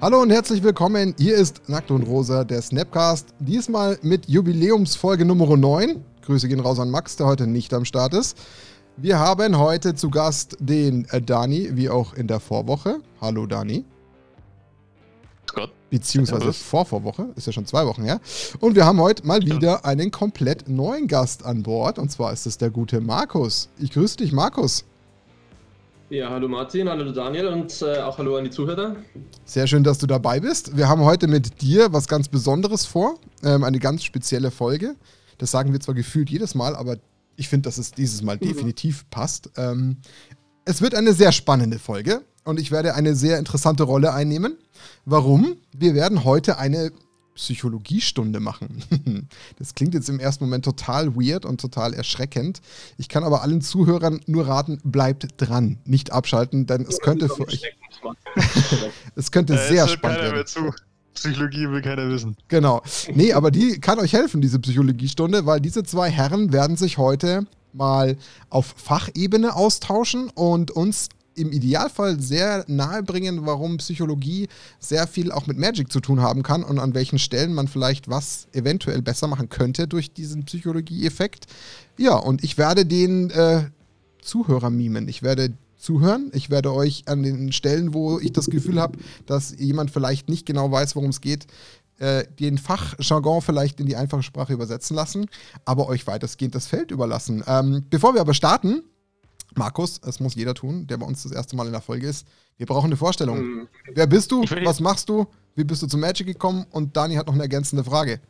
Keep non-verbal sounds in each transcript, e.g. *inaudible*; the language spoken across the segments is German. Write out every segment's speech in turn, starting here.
Hallo und herzlich willkommen. Hier ist Nackt und Rosa, der Snapcast. Diesmal mit Jubiläumsfolge Nummer 9. Grüße gehen raus an Max, der heute nicht am Start ist. Wir haben heute zu Gast den äh, Dani, wie auch in der Vorwoche. Hallo Dani. Beziehungsweise vor Vorwoche, ist ja schon zwei Wochen her. Und wir haben heute mal wieder einen komplett neuen Gast an Bord. Und zwar ist es der gute Markus. Ich grüße dich, Markus. Ja, hallo Martin, hallo Daniel und äh, auch hallo an die Zuhörer. Sehr schön, dass du dabei bist. Wir haben heute mit dir was ganz Besonderes vor, ähm, eine ganz spezielle Folge. Das sagen wir zwar gefühlt jedes Mal, aber ich finde, dass es dieses Mal mhm. definitiv passt. Ähm, es wird eine sehr spannende Folge und ich werde eine sehr interessante Rolle einnehmen. Warum? Wir werden heute eine Psychologiestunde machen. *laughs* das klingt jetzt im ersten Moment total weird und total erschreckend. Ich kann aber allen Zuhörern nur raten, bleibt dran, nicht abschalten, denn es könnte für euch. *laughs* es könnte äh, sehr spannend werden. Zu. Psychologie will keiner wissen. Genau. *laughs* Nee, aber die kann euch helfen, diese Psychologiestunde, weil diese zwei Herren werden sich heute mal auf Fachebene austauschen und uns im Idealfall sehr nahe bringen, warum Psychologie sehr viel auch mit Magic zu tun haben kann und an welchen Stellen man vielleicht was eventuell besser machen könnte durch diesen Psychologie-Effekt. Ja, und ich werde den äh, Zuhörer mimen. Ich werde zuhören. Ich werde euch an den Stellen, wo ich das Gefühl habe, dass jemand vielleicht nicht genau weiß, worum es geht, äh, den Fachjargon vielleicht in die einfache Sprache übersetzen lassen, aber euch weitestgehend das Feld überlassen. Ähm, bevor wir aber starten, Markus, das muss jeder tun, der bei uns das erste Mal in der Folge ist. Wir brauchen eine Vorstellung. Mhm. Wer bist du? Was machst du? Wie bist du zu Magic gekommen? Und Dani hat noch eine ergänzende Frage.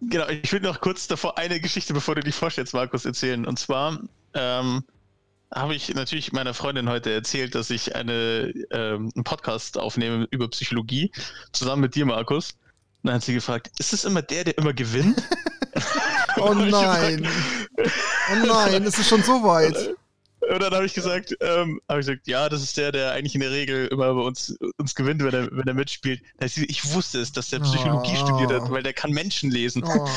Genau, ich will noch kurz davor eine Geschichte, bevor du die vorstellst, Markus, erzählen. Und zwar ähm, habe ich natürlich meiner Freundin heute erzählt, dass ich eine, ähm, einen Podcast aufnehme über Psychologie, zusammen mit dir, Markus. Und dann hat sie gefragt, ist es immer der, der immer gewinnt? *laughs* oh *laughs* nein. oh nein, es ist schon so weit. *laughs* Und dann habe ich gesagt, ähm, habe ich gesagt, ja, das ist der, der eigentlich in der Regel immer bei uns, uns gewinnt, wenn er, wenn er mitspielt. Ich wusste es, dass der Psychologie oh. studiert hat, weil der kann Menschen lesen. Oh.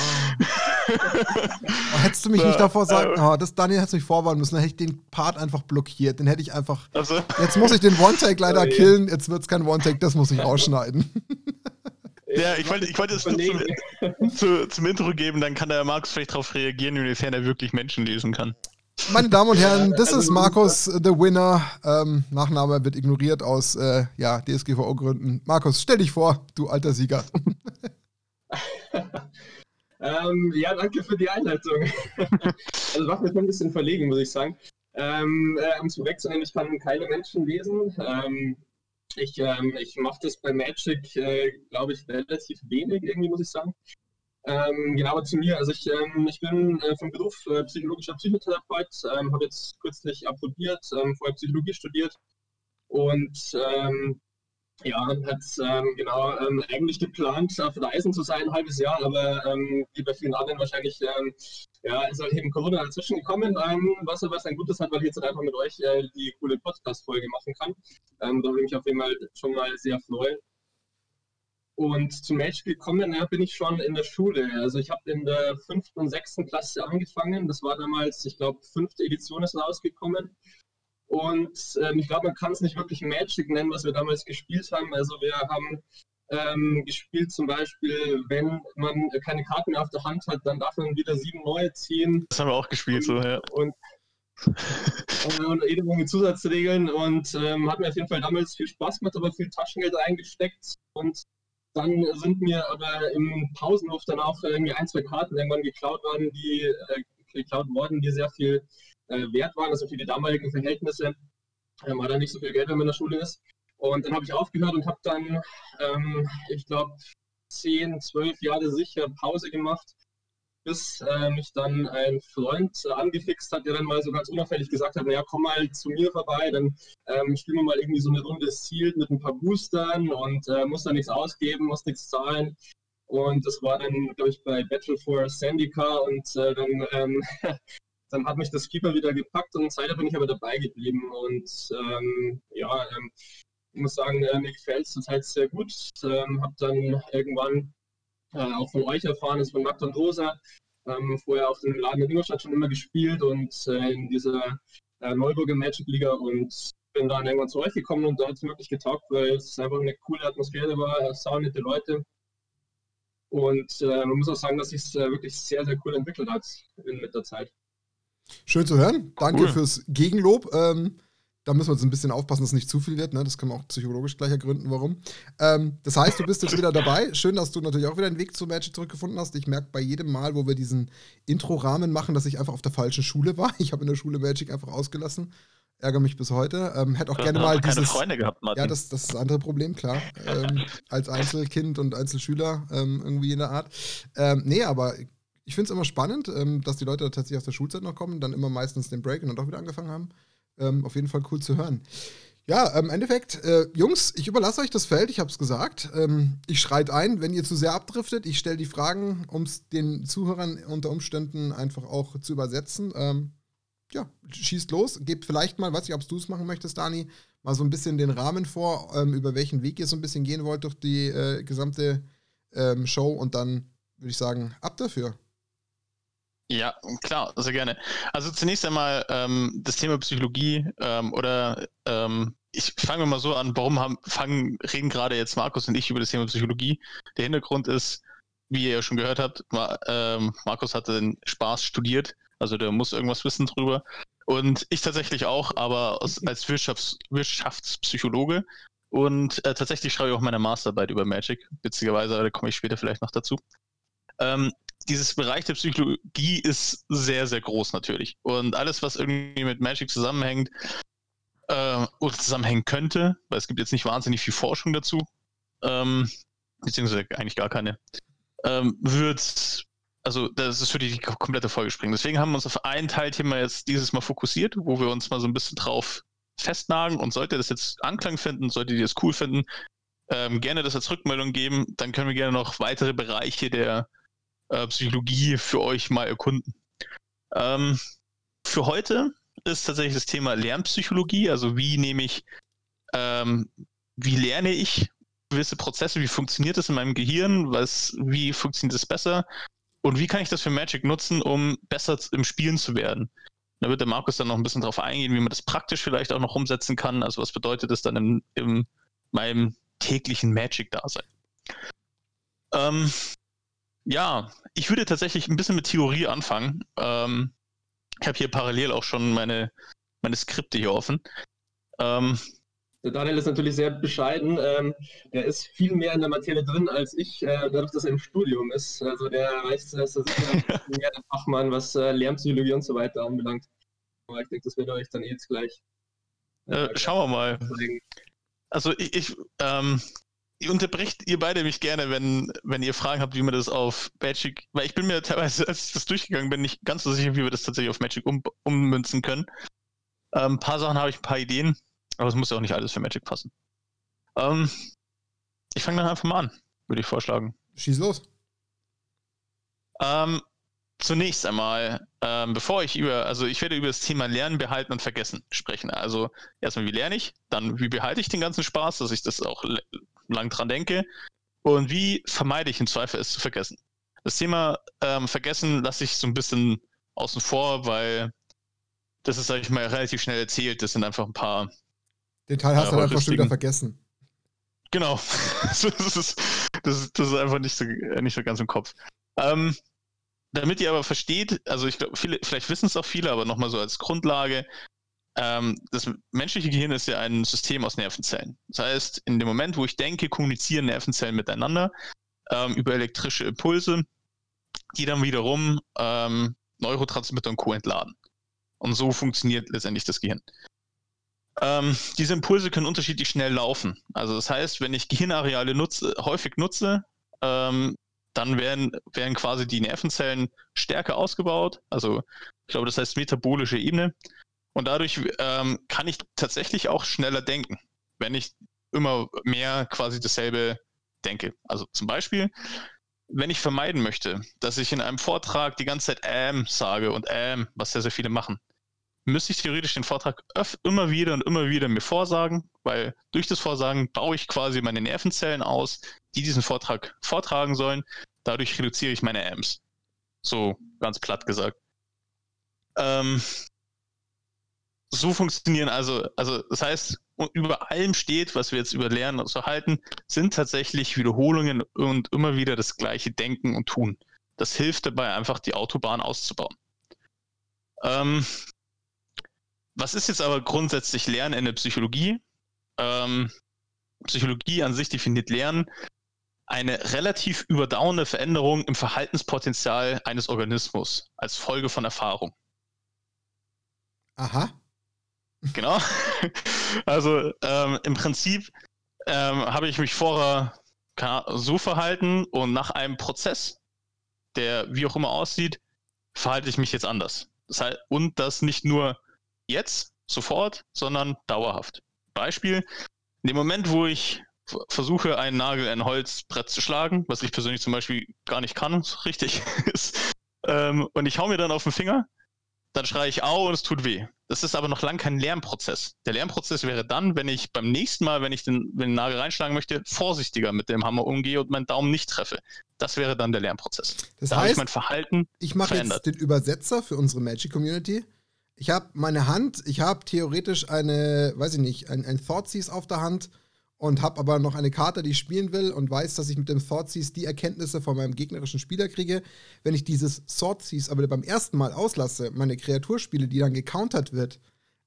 *laughs* hättest du mich nicht davor sagen, oh, das Daniel hätte mich vorwarnen müssen, dann hätte ich den Part einfach blockiert. Den hätte ich einfach. Also. Jetzt muss ich den One-Take leider oh, killen, jetzt wird es kein One-Take, das muss ich ausschneiden. *laughs* Ja, ich wollte, ich wollte es zum, zu, zum Intro geben, dann kann der Markus vielleicht darauf reagieren, inwiefern er wirklich Menschen lesen kann. Meine Damen und Herren, das ist Markus, the winner. Ähm, Nachname wird ignoriert aus äh, ja, DSGVO-Gründen. Markus, stell dich vor, du alter Sieger. *laughs* ähm, ja, danke für die Einleitung. *laughs* also macht mich schon ein bisschen verlegen, muss ich sagen. Ähm, äh, um zu wechseln, ich kann keine Menschen lesen. Ähm, ich ähm, ich mache das bei Magic, äh, glaube ich, relativ wenig, irgendwie, muss ich sagen. Ähm, genau, zu mir. Also ich, ähm, ich bin äh, vom Beruf äh, psychologischer Psychotherapeut, ähm, habe jetzt kürzlich approbiert, ähm, vorher Psychologie studiert und ähm, ja, hat ähm, genau eigentlich geplant, auf Reisen zu sein, ein halbes Jahr, aber wie bei vielen anderen wahrscheinlich ja, ist halt eben Corona dazwischen gekommen, was aber ein Gutes hat, weil ich jetzt halt einfach mit euch äh, die coole Podcast-Folge machen kann. da würde ich mich auf jeden Fall schon mal sehr freuen. Und zum Match gekommen ja, bin ich schon in der Schule. Also ich habe in der fünften und sechsten Klasse angefangen. Das war damals, ich glaube, fünfte Edition ist rausgekommen. Und ähm, ich glaube, man kann es nicht wirklich Magic nennen, was wir damals gespielt haben. Also wir haben ähm, gespielt zum Beispiel, wenn man keine Karten mehr auf der Hand hat, dann darf man wieder sieben neue ziehen. Das haben wir auch gespielt, so, ja. Und, und jede Menge Zusatzregeln und ähm, hat mir auf jeden Fall damals viel Spaß gemacht, aber viel Taschengeld eingesteckt und dann sind mir aber im Pausenhof dann auch irgendwie ein, zwei Karten irgendwann geklaut worden, die äh, geklaut worden, die sehr viel äh, wert waren, also für die damaligen Verhältnisse. Ähm, war dann nicht so viel Geld, wenn man in der Schule ist. Und dann habe ich aufgehört und habe dann, ähm, ich glaube, zehn, zwölf Jahre sicher Pause gemacht bis äh, mich dann ein Freund äh, angefixt hat, der dann mal so ganz unauffällig gesagt hat, naja, komm mal zu mir vorbei, dann ähm, spielen wir mal irgendwie so eine Runde Ziel mit ein paar Boostern und äh, muss da nichts ausgeben, muss nichts zahlen. Und das war dann, glaube ich, bei Battle for Sandica und äh, dann, ähm, *laughs* dann hat mich das Keeper wieder gepackt und seitdem bin ich aber dabei geblieben. Und ähm, ja, ähm, ich muss sagen, äh, mir gefällt es zurzeit sehr gut. Ähm, habe dann irgendwann äh, auch von euch erfahren, ist von und Rosa. Ähm, vorher auf dem Laden in Ingolstadt schon immer gespielt und äh, in dieser äh, Neuburger Magic Liga und bin dann irgendwann zu euch gekommen und da hat es wirklich getaugt, weil es einfach eine coole Atmosphäre war, saunette Leute. Und äh, man muss auch sagen, dass sich es äh, wirklich sehr, sehr cool entwickelt hat in, mit der Zeit. Schön zu hören. Danke cool. fürs Gegenlob. Ähm, da müssen wir jetzt ein bisschen aufpassen, dass es nicht zu viel wird. Ne? Das können wir auch psychologisch gleich ergründen, warum. Ähm, das heißt, du bist jetzt wieder dabei. Schön, dass du natürlich auch wieder einen Weg zu Magic zurückgefunden hast. Ich merke bei jedem Mal, wo wir diesen Intro-Rahmen machen, dass ich einfach auf der falschen Schule war. Ich habe in der Schule Magic einfach ausgelassen. Ärgere mich bis heute. Ähm, hätte auch gerne mal keine dieses. Freunde gehabt, Martin. Ja, das, das ist das andere Problem, klar. ähm, als Einzelkind und Einzelschüler ähm, irgendwie in der Art. Ähm, nee, aber ich finde es immer spannend, ähm, dass die Leute tatsächlich aus der Schulzeit noch kommen, dann immer meistens den Break und dann doch wieder angefangen haben. Ähm, auf jeden Fall cool zu hören. Ja, im Endeffekt, äh, Jungs, ich überlasse euch das Feld, ich habe es gesagt. Ähm, ich schreite ein, wenn ihr zu sehr abdriftet. Ich stelle die Fragen, um es den Zuhörern unter Umständen einfach auch zu übersetzen. Ähm, ja, schießt los. Gebt vielleicht mal, weiß ich, ob du es machen möchtest, Dani, mal so ein bisschen den Rahmen vor, ähm, über welchen Weg ihr so ein bisschen gehen wollt durch die äh, gesamte ähm, Show und dann würde ich sagen, ab dafür. Ja, klar, sehr gerne. Also zunächst einmal ähm, das Thema Psychologie ähm, oder ähm, ich fange mal so an, warum haben, fangen, reden gerade jetzt Markus und ich über das Thema Psychologie. Der Hintergrund ist, wie ihr ja schon gehört habt, Ma ähm, Markus hatte den Spaß studiert, also der muss irgendwas wissen drüber. Und ich tatsächlich auch, aber aus, als Wirtschafts Wirtschaftspsychologe. Und äh, tatsächlich schreibe ich auch meine Masterarbeit über Magic, witzigerweise, da komme ich später vielleicht noch dazu. Ähm, dieses Bereich der Psychologie ist sehr, sehr groß natürlich. Und alles, was irgendwie mit Magic zusammenhängt äh, oder zusammenhängen könnte, weil es gibt jetzt nicht wahnsinnig viel Forschung dazu, ähm, beziehungsweise eigentlich gar keine, ähm, wird, also das ist für die komplette Folge springen. Deswegen haben wir uns auf ein Teilthema jetzt dieses Mal fokussiert, wo wir uns mal so ein bisschen drauf festnagen und sollte das jetzt Anklang finden, solltet ihr das cool finden, ähm, gerne das als Rückmeldung geben, dann können wir gerne noch weitere Bereiche der äh, Psychologie für euch mal erkunden. Ähm, für heute ist tatsächlich das Thema Lernpsychologie, also wie nehme ich, ähm, wie lerne ich gewisse Prozesse, wie funktioniert das in meinem Gehirn, was, wie funktioniert das besser und wie kann ich das für Magic nutzen, um besser im Spielen zu werden. Da wird der Markus dann noch ein bisschen darauf eingehen, wie man das praktisch vielleicht auch noch umsetzen kann. Also was bedeutet das dann in, in meinem täglichen Magic-Dasein? Ähm, ja, ich würde tatsächlich ein bisschen mit Theorie anfangen. Ähm, ich habe hier parallel auch schon meine, meine Skripte hier offen. Ähm, der Daniel ist natürlich sehr bescheiden. Ähm, der ist viel mehr in der Materie drin als ich, äh, dadurch, dass er im Studium ist. Also der weiß, dass er *laughs* mehr der Fachmann, was äh, Lernpsychologie und so weiter anbelangt. Aber ich denke, das wird euch dann jetzt gleich. Äh, schauen wir mal. Also ich, ich ähm, ihr unterbrecht ihr beide mich gerne, wenn, wenn ihr Fragen habt, wie man das auf Magic, weil ich bin mir teilweise, als ich das durchgegangen bin, nicht ganz so sicher, wie wir das tatsächlich auf Magic um, ummünzen können. Ähm, ein paar Sachen habe ich, ein paar Ideen, aber es muss ja auch nicht alles für Magic passen. Ähm, ich fange dann einfach mal an, würde ich vorschlagen. Schieß los. Ähm, zunächst einmal, ähm, bevor ich über, also ich werde über das Thema Lernen, Behalten und Vergessen sprechen. Also erstmal, wie lerne ich, dann wie behalte ich den ganzen Spaß, dass ich das auch lang dran denke und wie vermeide ich im Zweifel es zu vergessen. Das Thema ähm, Vergessen lasse ich so ein bisschen außen vor, weil das ist, sag ich mal, relativ schnell erzählt. Das sind einfach ein paar. Den Teil hast äh, du einfach schon wieder vergessen. Genau. *laughs* das, ist, das, ist, das ist einfach nicht so, nicht so ganz im Kopf. Ähm, damit ihr aber versteht, also ich glaube, viele, vielleicht wissen es auch viele, aber nochmal so als Grundlage, ähm, das menschliche Gehirn ist ja ein System aus Nervenzellen. Das heißt, in dem Moment, wo ich denke, kommunizieren Nervenzellen miteinander ähm, über elektrische Impulse, die dann wiederum ähm, Neurotransmitter und Co. entladen. Und so funktioniert letztendlich das Gehirn. Ähm, diese Impulse können unterschiedlich schnell laufen. Also das heißt, wenn ich Gehirnareale nutze, häufig nutze, ähm, dann werden, werden quasi die Nervenzellen stärker ausgebaut. Also ich glaube, das heißt metabolische Ebene. Und dadurch ähm, kann ich tatsächlich auch schneller denken, wenn ich immer mehr quasi dasselbe denke. Also zum Beispiel, wenn ich vermeiden möchte, dass ich in einem Vortrag die ganze Zeit ähm sage und ähm, was sehr, sehr viele machen, müsste ich theoretisch den Vortrag immer wieder und immer wieder mir vorsagen, weil durch das Vorsagen baue ich quasi meine Nervenzellen aus, die diesen Vortrag vortragen sollen. Dadurch reduziere ich meine Ams. So ganz platt gesagt. Ähm, so funktionieren also, also das heißt, über allem steht, was wir jetzt über Lernen so halten, sind tatsächlich Wiederholungen und immer wieder das gleiche Denken und Tun. Das hilft dabei, einfach die Autobahn auszubauen. Ähm, was ist jetzt aber grundsätzlich Lernen in der Psychologie? Ähm, Psychologie an sich definiert Lernen eine relativ überdauernde Veränderung im Verhaltenspotenzial eines Organismus als Folge von Erfahrung. Aha. Genau. *laughs* Also ähm, im Prinzip ähm, habe ich mich vorher so verhalten und nach einem Prozess, der wie auch immer aussieht, verhalte ich mich jetzt anders. Das heißt, und das nicht nur jetzt, sofort, sondern dauerhaft. Beispiel, in dem Moment, wo ich versuche, einen Nagel in ein Holzbrett zu schlagen, was ich persönlich zum Beispiel gar nicht kann, richtig *laughs* ist, ähm, und ich hau mir dann auf den Finger, dann schreie ich au und es tut weh. Das ist aber noch lang kein Lernprozess. Der Lernprozess wäre dann, wenn ich beim nächsten Mal, wenn ich den, wenn den Nagel reinschlagen möchte, vorsichtiger mit dem Hammer umgehe und meinen Daumen nicht treffe. Das wäre dann der Lernprozess. Das da heißt, ich mein Verhalten ich mache jetzt den Übersetzer für unsere Magic Community. Ich habe meine Hand, ich habe theoretisch eine, weiß ich nicht, ein, ein Thoughtseize auf der Hand und habe aber noch eine Karte, die ich spielen will und weiß, dass ich mit dem Thoughtseize die Erkenntnisse von meinem gegnerischen Spieler kriege. Wenn ich dieses Thoughtseize aber beim ersten Mal auslasse, meine Kreatur spiele, die dann gecountert wird,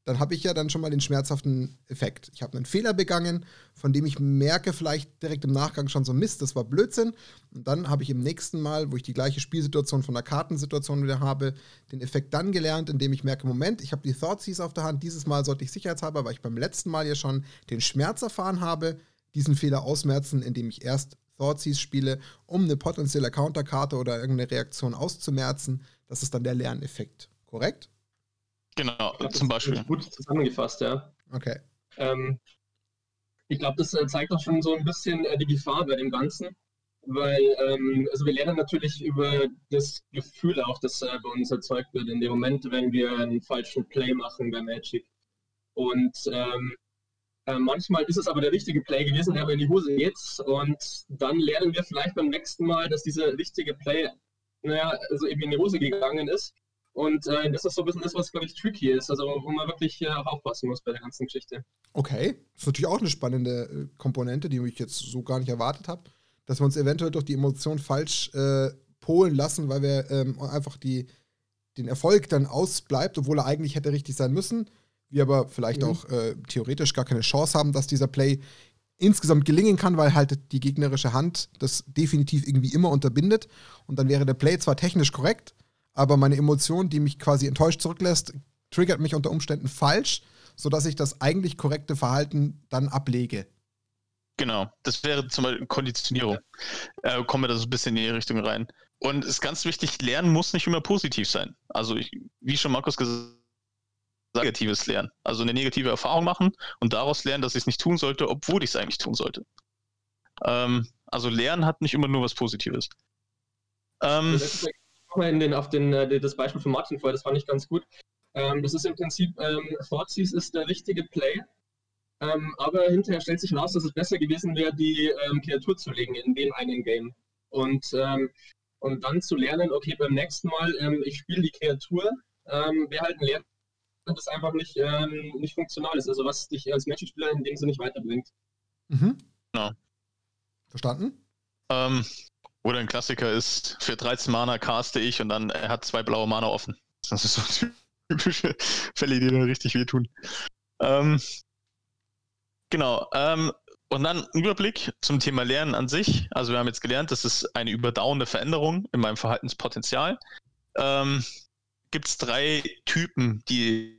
dann habe ich ja dann schon mal den schmerzhaften Effekt. Ich habe einen Fehler begangen, von dem ich merke vielleicht direkt im Nachgang schon so Mist, das war Blödsinn. Und dann habe ich im nächsten Mal, wo ich die gleiche Spielsituation von der Kartensituation wieder habe, den Effekt dann gelernt, indem ich merke, Moment, ich habe die Thoughtseize auf der Hand, dieses Mal sollte ich sicherheitshalber, weil ich beim letzten Mal ja schon den Schmerz erfahren habe, diesen Fehler ausmerzen, indem ich erst Thoughtseize spiele, um eine potenzielle Counterkarte oder irgendeine Reaktion auszumerzen. Das ist dann der Lerneffekt. Korrekt? Genau, glaub, zum Beispiel. Gut zusammengefasst, ja. Okay. Ähm, ich glaube, das äh, zeigt auch schon so ein bisschen äh, die Gefahr bei dem Ganzen, weil ähm, also wir lernen natürlich über das Gefühl auch, das äh, bei uns erzeugt wird in dem Moment, wenn wir einen falschen Play machen bei Magic. Und ähm, äh, manchmal ist es aber der richtige Play gewesen, der aber in die Hose geht. Und dann lernen wir vielleicht beim nächsten Mal, dass dieser richtige Play, naja, also eben in die Hose gegangen ist. Und äh, das ist so ein bisschen das, was, glaube ich, tricky ist, also wo man wirklich äh, aufpassen muss bei der ganzen Geschichte. Okay, das ist natürlich auch eine spannende äh, Komponente, die ich jetzt so gar nicht erwartet habe, dass wir uns eventuell durch die Emotion falsch äh, polen lassen, weil wir ähm, einfach die, den Erfolg dann ausbleibt, obwohl er eigentlich hätte richtig sein müssen. Wir aber vielleicht mhm. auch äh, theoretisch gar keine Chance haben, dass dieser Play insgesamt gelingen kann, weil halt die gegnerische Hand das definitiv irgendwie immer unterbindet. Und dann wäre der Play zwar technisch korrekt, aber meine Emotion, die mich quasi enttäuscht zurücklässt, triggert mich unter Umständen falsch, sodass ich das eigentlich korrekte Verhalten dann ablege. Genau, das wäre zum Beispiel Konditionierung. Äh, kommen wir da so ein bisschen in die Richtung rein. Und es ist ganz wichtig, Lernen muss nicht immer positiv sein. Also, ich, wie schon Markus gesagt hat, negatives Lernen. Also eine negative Erfahrung machen und daraus lernen, dass ich es nicht tun sollte, obwohl ich es eigentlich tun sollte. Ähm, also Lernen hat nicht immer nur was Positives. Ähm, nochmal in den, auf den, äh, das Beispiel von Martin vorher, das fand ich ganz gut. Ähm, das ist im Prinzip, ähm, Thoughtseize ist der richtige Play, ähm, aber hinterher stellt sich raus, dass es besser gewesen wäre, die ähm, Kreatur zu legen in dem einen Game. Und, ähm, und dann zu lernen, okay, beim nächsten Mal, ähm, ich spiele die Kreatur, ähm, wäre halt ein Lern das einfach nicht, ähm, nicht funktional ist, also was dich als Magic-Spieler in dem Sinne nicht weiterbringt. Mhm. Genau. Verstanden? Ähm, oder ein Klassiker ist, für 13 Mana caste ich und dann er hat zwei blaue Mana offen. Das ist so *laughs* typische Fälle, die dann richtig wehtun. Ähm, genau. Ähm, und dann ein Überblick zum Thema Lernen an sich. Also wir haben jetzt gelernt, das ist eine überdauernde Veränderung in meinem Verhaltenspotenzial. Ähm, Gibt es drei Typen, die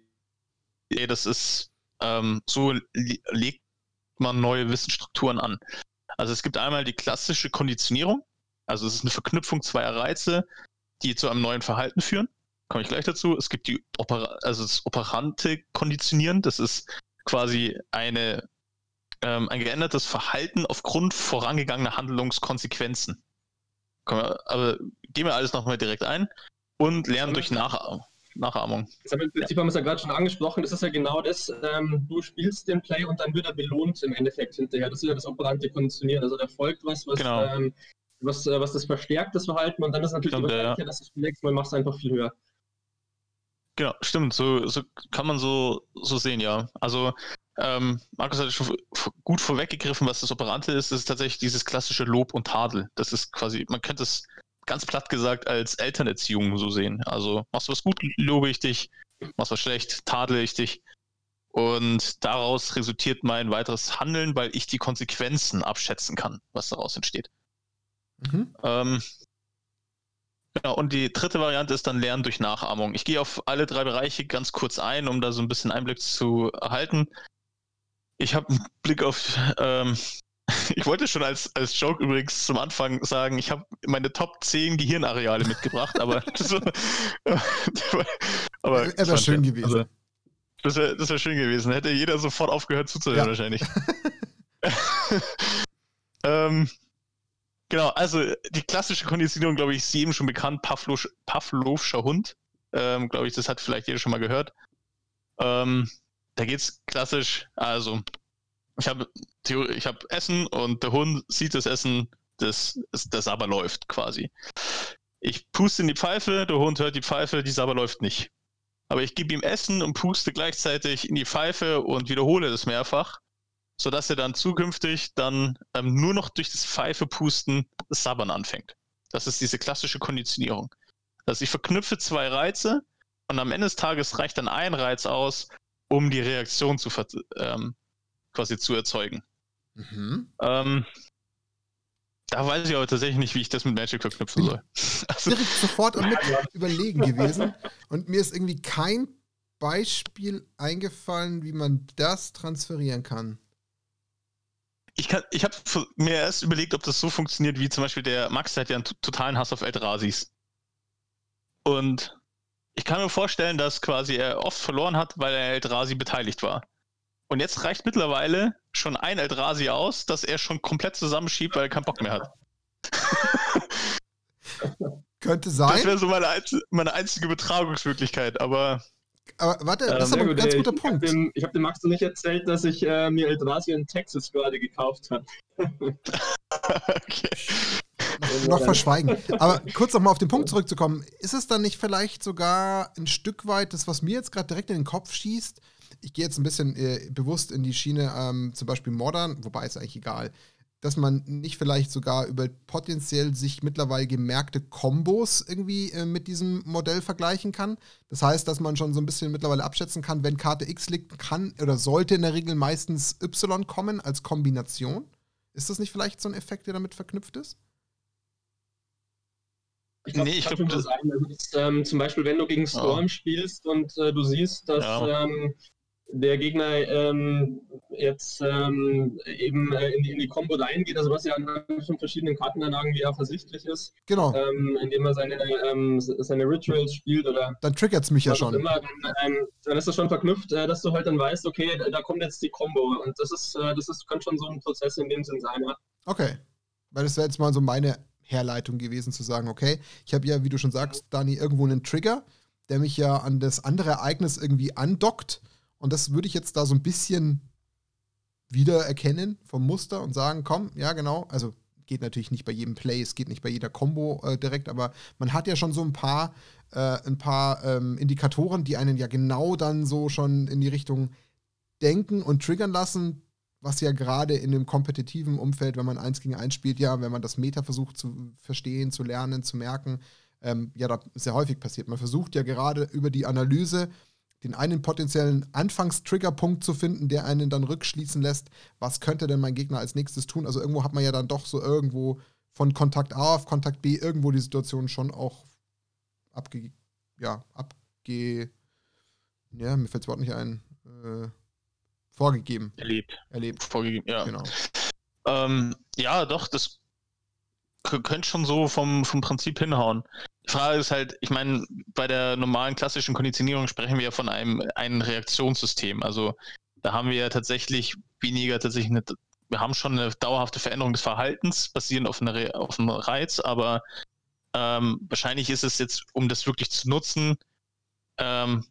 das ist, ähm, so legt man neue Wissensstrukturen an. Also es gibt einmal die klassische Konditionierung. Also es ist eine Verknüpfung zweier Reize, die zu einem neuen Verhalten führen. Komme ich gleich dazu. Es gibt die Opera also das operante Konditionieren. Das ist quasi eine, ähm, ein geändertes Verhalten aufgrund vorangegangener Handlungskonsequenzen. Wir, aber gehen wir alles nochmal direkt ein und lernen durch Nachahmung. Nachahmung. Das haben wir, Im Prinzip haben wir es ja gerade schon angesprochen, das ist ja genau das, ähm, du spielst den Play und dann wird er belohnt im Endeffekt hinterher. Das ist ja das operante Konditionieren. Also da folgt was, was genau. ähm, was, äh, was das verstärkt, das Verhalten, und dann ist natürlich Stimmt, die ja, Wahrscheinlichkeit, dass du es nächstes Mal machst, einfach viel höher. Genau, stimmt. So, so kann man so, so sehen, ja. Also, ähm, Markus hat schon gut vorweggegriffen, was das Operante ist. Das ist tatsächlich dieses klassische Lob und Tadel. Das ist quasi, man könnte es ganz platt gesagt als Elternerziehung so sehen. Also, machst du was gut, lobe ich dich. Machst was schlecht, tadle ich dich. Und daraus resultiert mein weiteres Handeln, weil ich die Konsequenzen abschätzen kann, was daraus entsteht. Mhm. Ähm, genau, und die dritte Variante ist dann Lernen durch Nachahmung. Ich gehe auf alle drei Bereiche ganz kurz ein, um da so ein bisschen Einblick zu erhalten. Ich habe einen Blick auf. Ähm, *laughs* ich wollte schon als, als Joke übrigens zum Anfang sagen, ich habe meine Top 10 Gehirnareale mitgebracht, aber *laughs* das war, *laughs* aber Er wäre das schön war- gewesen. Also, das wäre das wär schön gewesen. Hätte jeder sofort aufgehört zuzuhören, Ja. wahrscheinlich. ähm, genau, also die klassische Konditionierung, glaube ich, ist jedem schon bekannt. Pavlov, Pavlovscher Hund. Ähm, glaube ich, das hat vielleicht jeder schon mal gehört. Ähm, da geht's klassisch, also ich habe ich hab Essen und der Hund sieht das Essen, das, das aber läuft quasi. Ich puste in die Pfeife, der Hund hört die Pfeife, die Saber läuft nicht. Aber ich gebe ihm Essen und puste gleichzeitig in die Pfeife und wiederhole das mehrfach, sodass er dann zukünftig dann ähm, nur noch durch das Pfeife pusten das Sabbern anfängt. Das ist diese klassische Konditionierung. Also ich verknüpfe zwei Reize und am Ende des Tages reicht dann ein Reiz aus, um die Reaktion zu ähm, quasi zu erzeugen. Mhm. Ähm, da weiß ich aber tatsächlich nicht, wie ich das mit Magic verknüpfen soll. Also, Direkt sofort am mit überlegen gewesen. Und mir ist irgendwie kein Beispiel eingefallen, wie man das transferieren kann. Ich kann, ich habe mir erst überlegt, ob das so funktioniert, wie zum Beispiel der Max der hat ja einen totalen Hass auf Eldrasis. Und ich kann mir vorstellen, dass quasi er oft verloren hat, weil er Eldrasi beteiligt war. Und jetzt reicht mittlerweile schon ein Eldrasi aus, dass er schon komplett zusammenschiebt, weil er keinen Bock mehr hat. *laughs* Könnte Das sein. wäre so meine, einz meine einzige Betragungsmöglichkeit, aber Aber warte, das ist Ähm, aber ein ganz ey. guter ich habe Punkt. dem, ich hab dem Max noch nicht erzählt, dass ich äh, mir Eldrazi in Texas gerade gekauft habe. *laughs* okay. noch verschweigen. Aber *laughs* kurz nochmal auf den Punkt zurückzukommen, ist es dann nicht vielleicht sogar ein Stück weit das, was mir jetzt gerade direkt in den Kopf schießt? Ich gehe jetzt ein bisschen äh, bewusst in die Schiene, ähm, zum Beispiel Modern, wobei ist eigentlich egal, dass man nicht vielleicht sogar über potenziell sich mittlerweile gemerkte Kombos irgendwie äh, mit diesem Modell vergleichen kann. Das heißt, dass man schon so ein bisschen mittlerweile abschätzen kann, wenn Karte X liegt, kann oder sollte in der Regel meistens Y kommen als Kombination. Ist das nicht vielleicht so ein Effekt, der damit verknüpft ist? Ich glaub, Nee, das ich kann glaub, schon so sein. Also das, ähm, zum Beispiel, wenn du gegen Storm spielst und äh, du siehst, dass Ja. ähm, der Gegner ähm, jetzt ähm, eben äh, in die, in die Combo reingeht, also was ja anhand von verschiedenen Kartenanlagen wie auch ersichtlich ist, Genau. ähm, indem er seine, ähm, seine Rituals spielt oder Dann triggert es mich ja schon. immer, dann, ähm, dann ist das schon verknüpft, äh, dass du halt dann weißt, okay, da, da kommt jetzt die Combo und das ist, äh, das ist, kann schon so ein Prozess in dem Sinn sein. Ja. Okay. Weil das wäre jetzt mal so meine Herleitung gewesen, zu sagen, okay, ich habe ja, wie du schon sagst, Dani, irgendwo einen Trigger, der mich ja an das andere Ereignis irgendwie andockt. Und das würde ich jetzt da so ein bisschen wiedererkennen vom Muster und sagen, komm, ja, genau. Also geht natürlich nicht bei jedem Play, es geht nicht bei jeder Combo äh, direkt, aber man hat ja schon so ein paar, äh, ein paar ähm, Indikatoren, die einen ja genau dann so schon in die Richtung denken und triggern lassen, was ja gerade in dem kompetitiven Umfeld, wenn man eins gegen eins spielt, ja, wenn man das Meta versucht zu verstehen, zu lernen, zu merken, ähm, ja, da sehr häufig passiert. Man versucht ja gerade über die Analyse den einen potenziellen Anfangstriggerpunkt zu finden, der einen dann rückschließen lässt, was könnte denn mein Gegner als nächstes tun. Also irgendwo hat man ja dann doch so irgendwo von Kontakt A auf Kontakt B irgendwo die Situation schon auch abge... ja, abge... ja, mir fällt das Wort nicht ein. Äh, vorgegeben, erlebt, erlebt. vorgegeben, ja. Genau. Ähm, ja, doch, das könnte schon so vom, vom Prinzip hinhauen. Frage ist halt, ich meine, bei der normalen klassischen Konditionierung sprechen wir ja von einem, einem Reaktionssystem. Also da haben wir ja tatsächlich weniger tatsächlich eine, wir haben schon eine dauerhafte Veränderung des Verhaltens, basierend auf, eine, Re- auf einem Reiz, aber ähm, wahrscheinlich ist es jetzt, um das wirklich zu nutzen, ähm,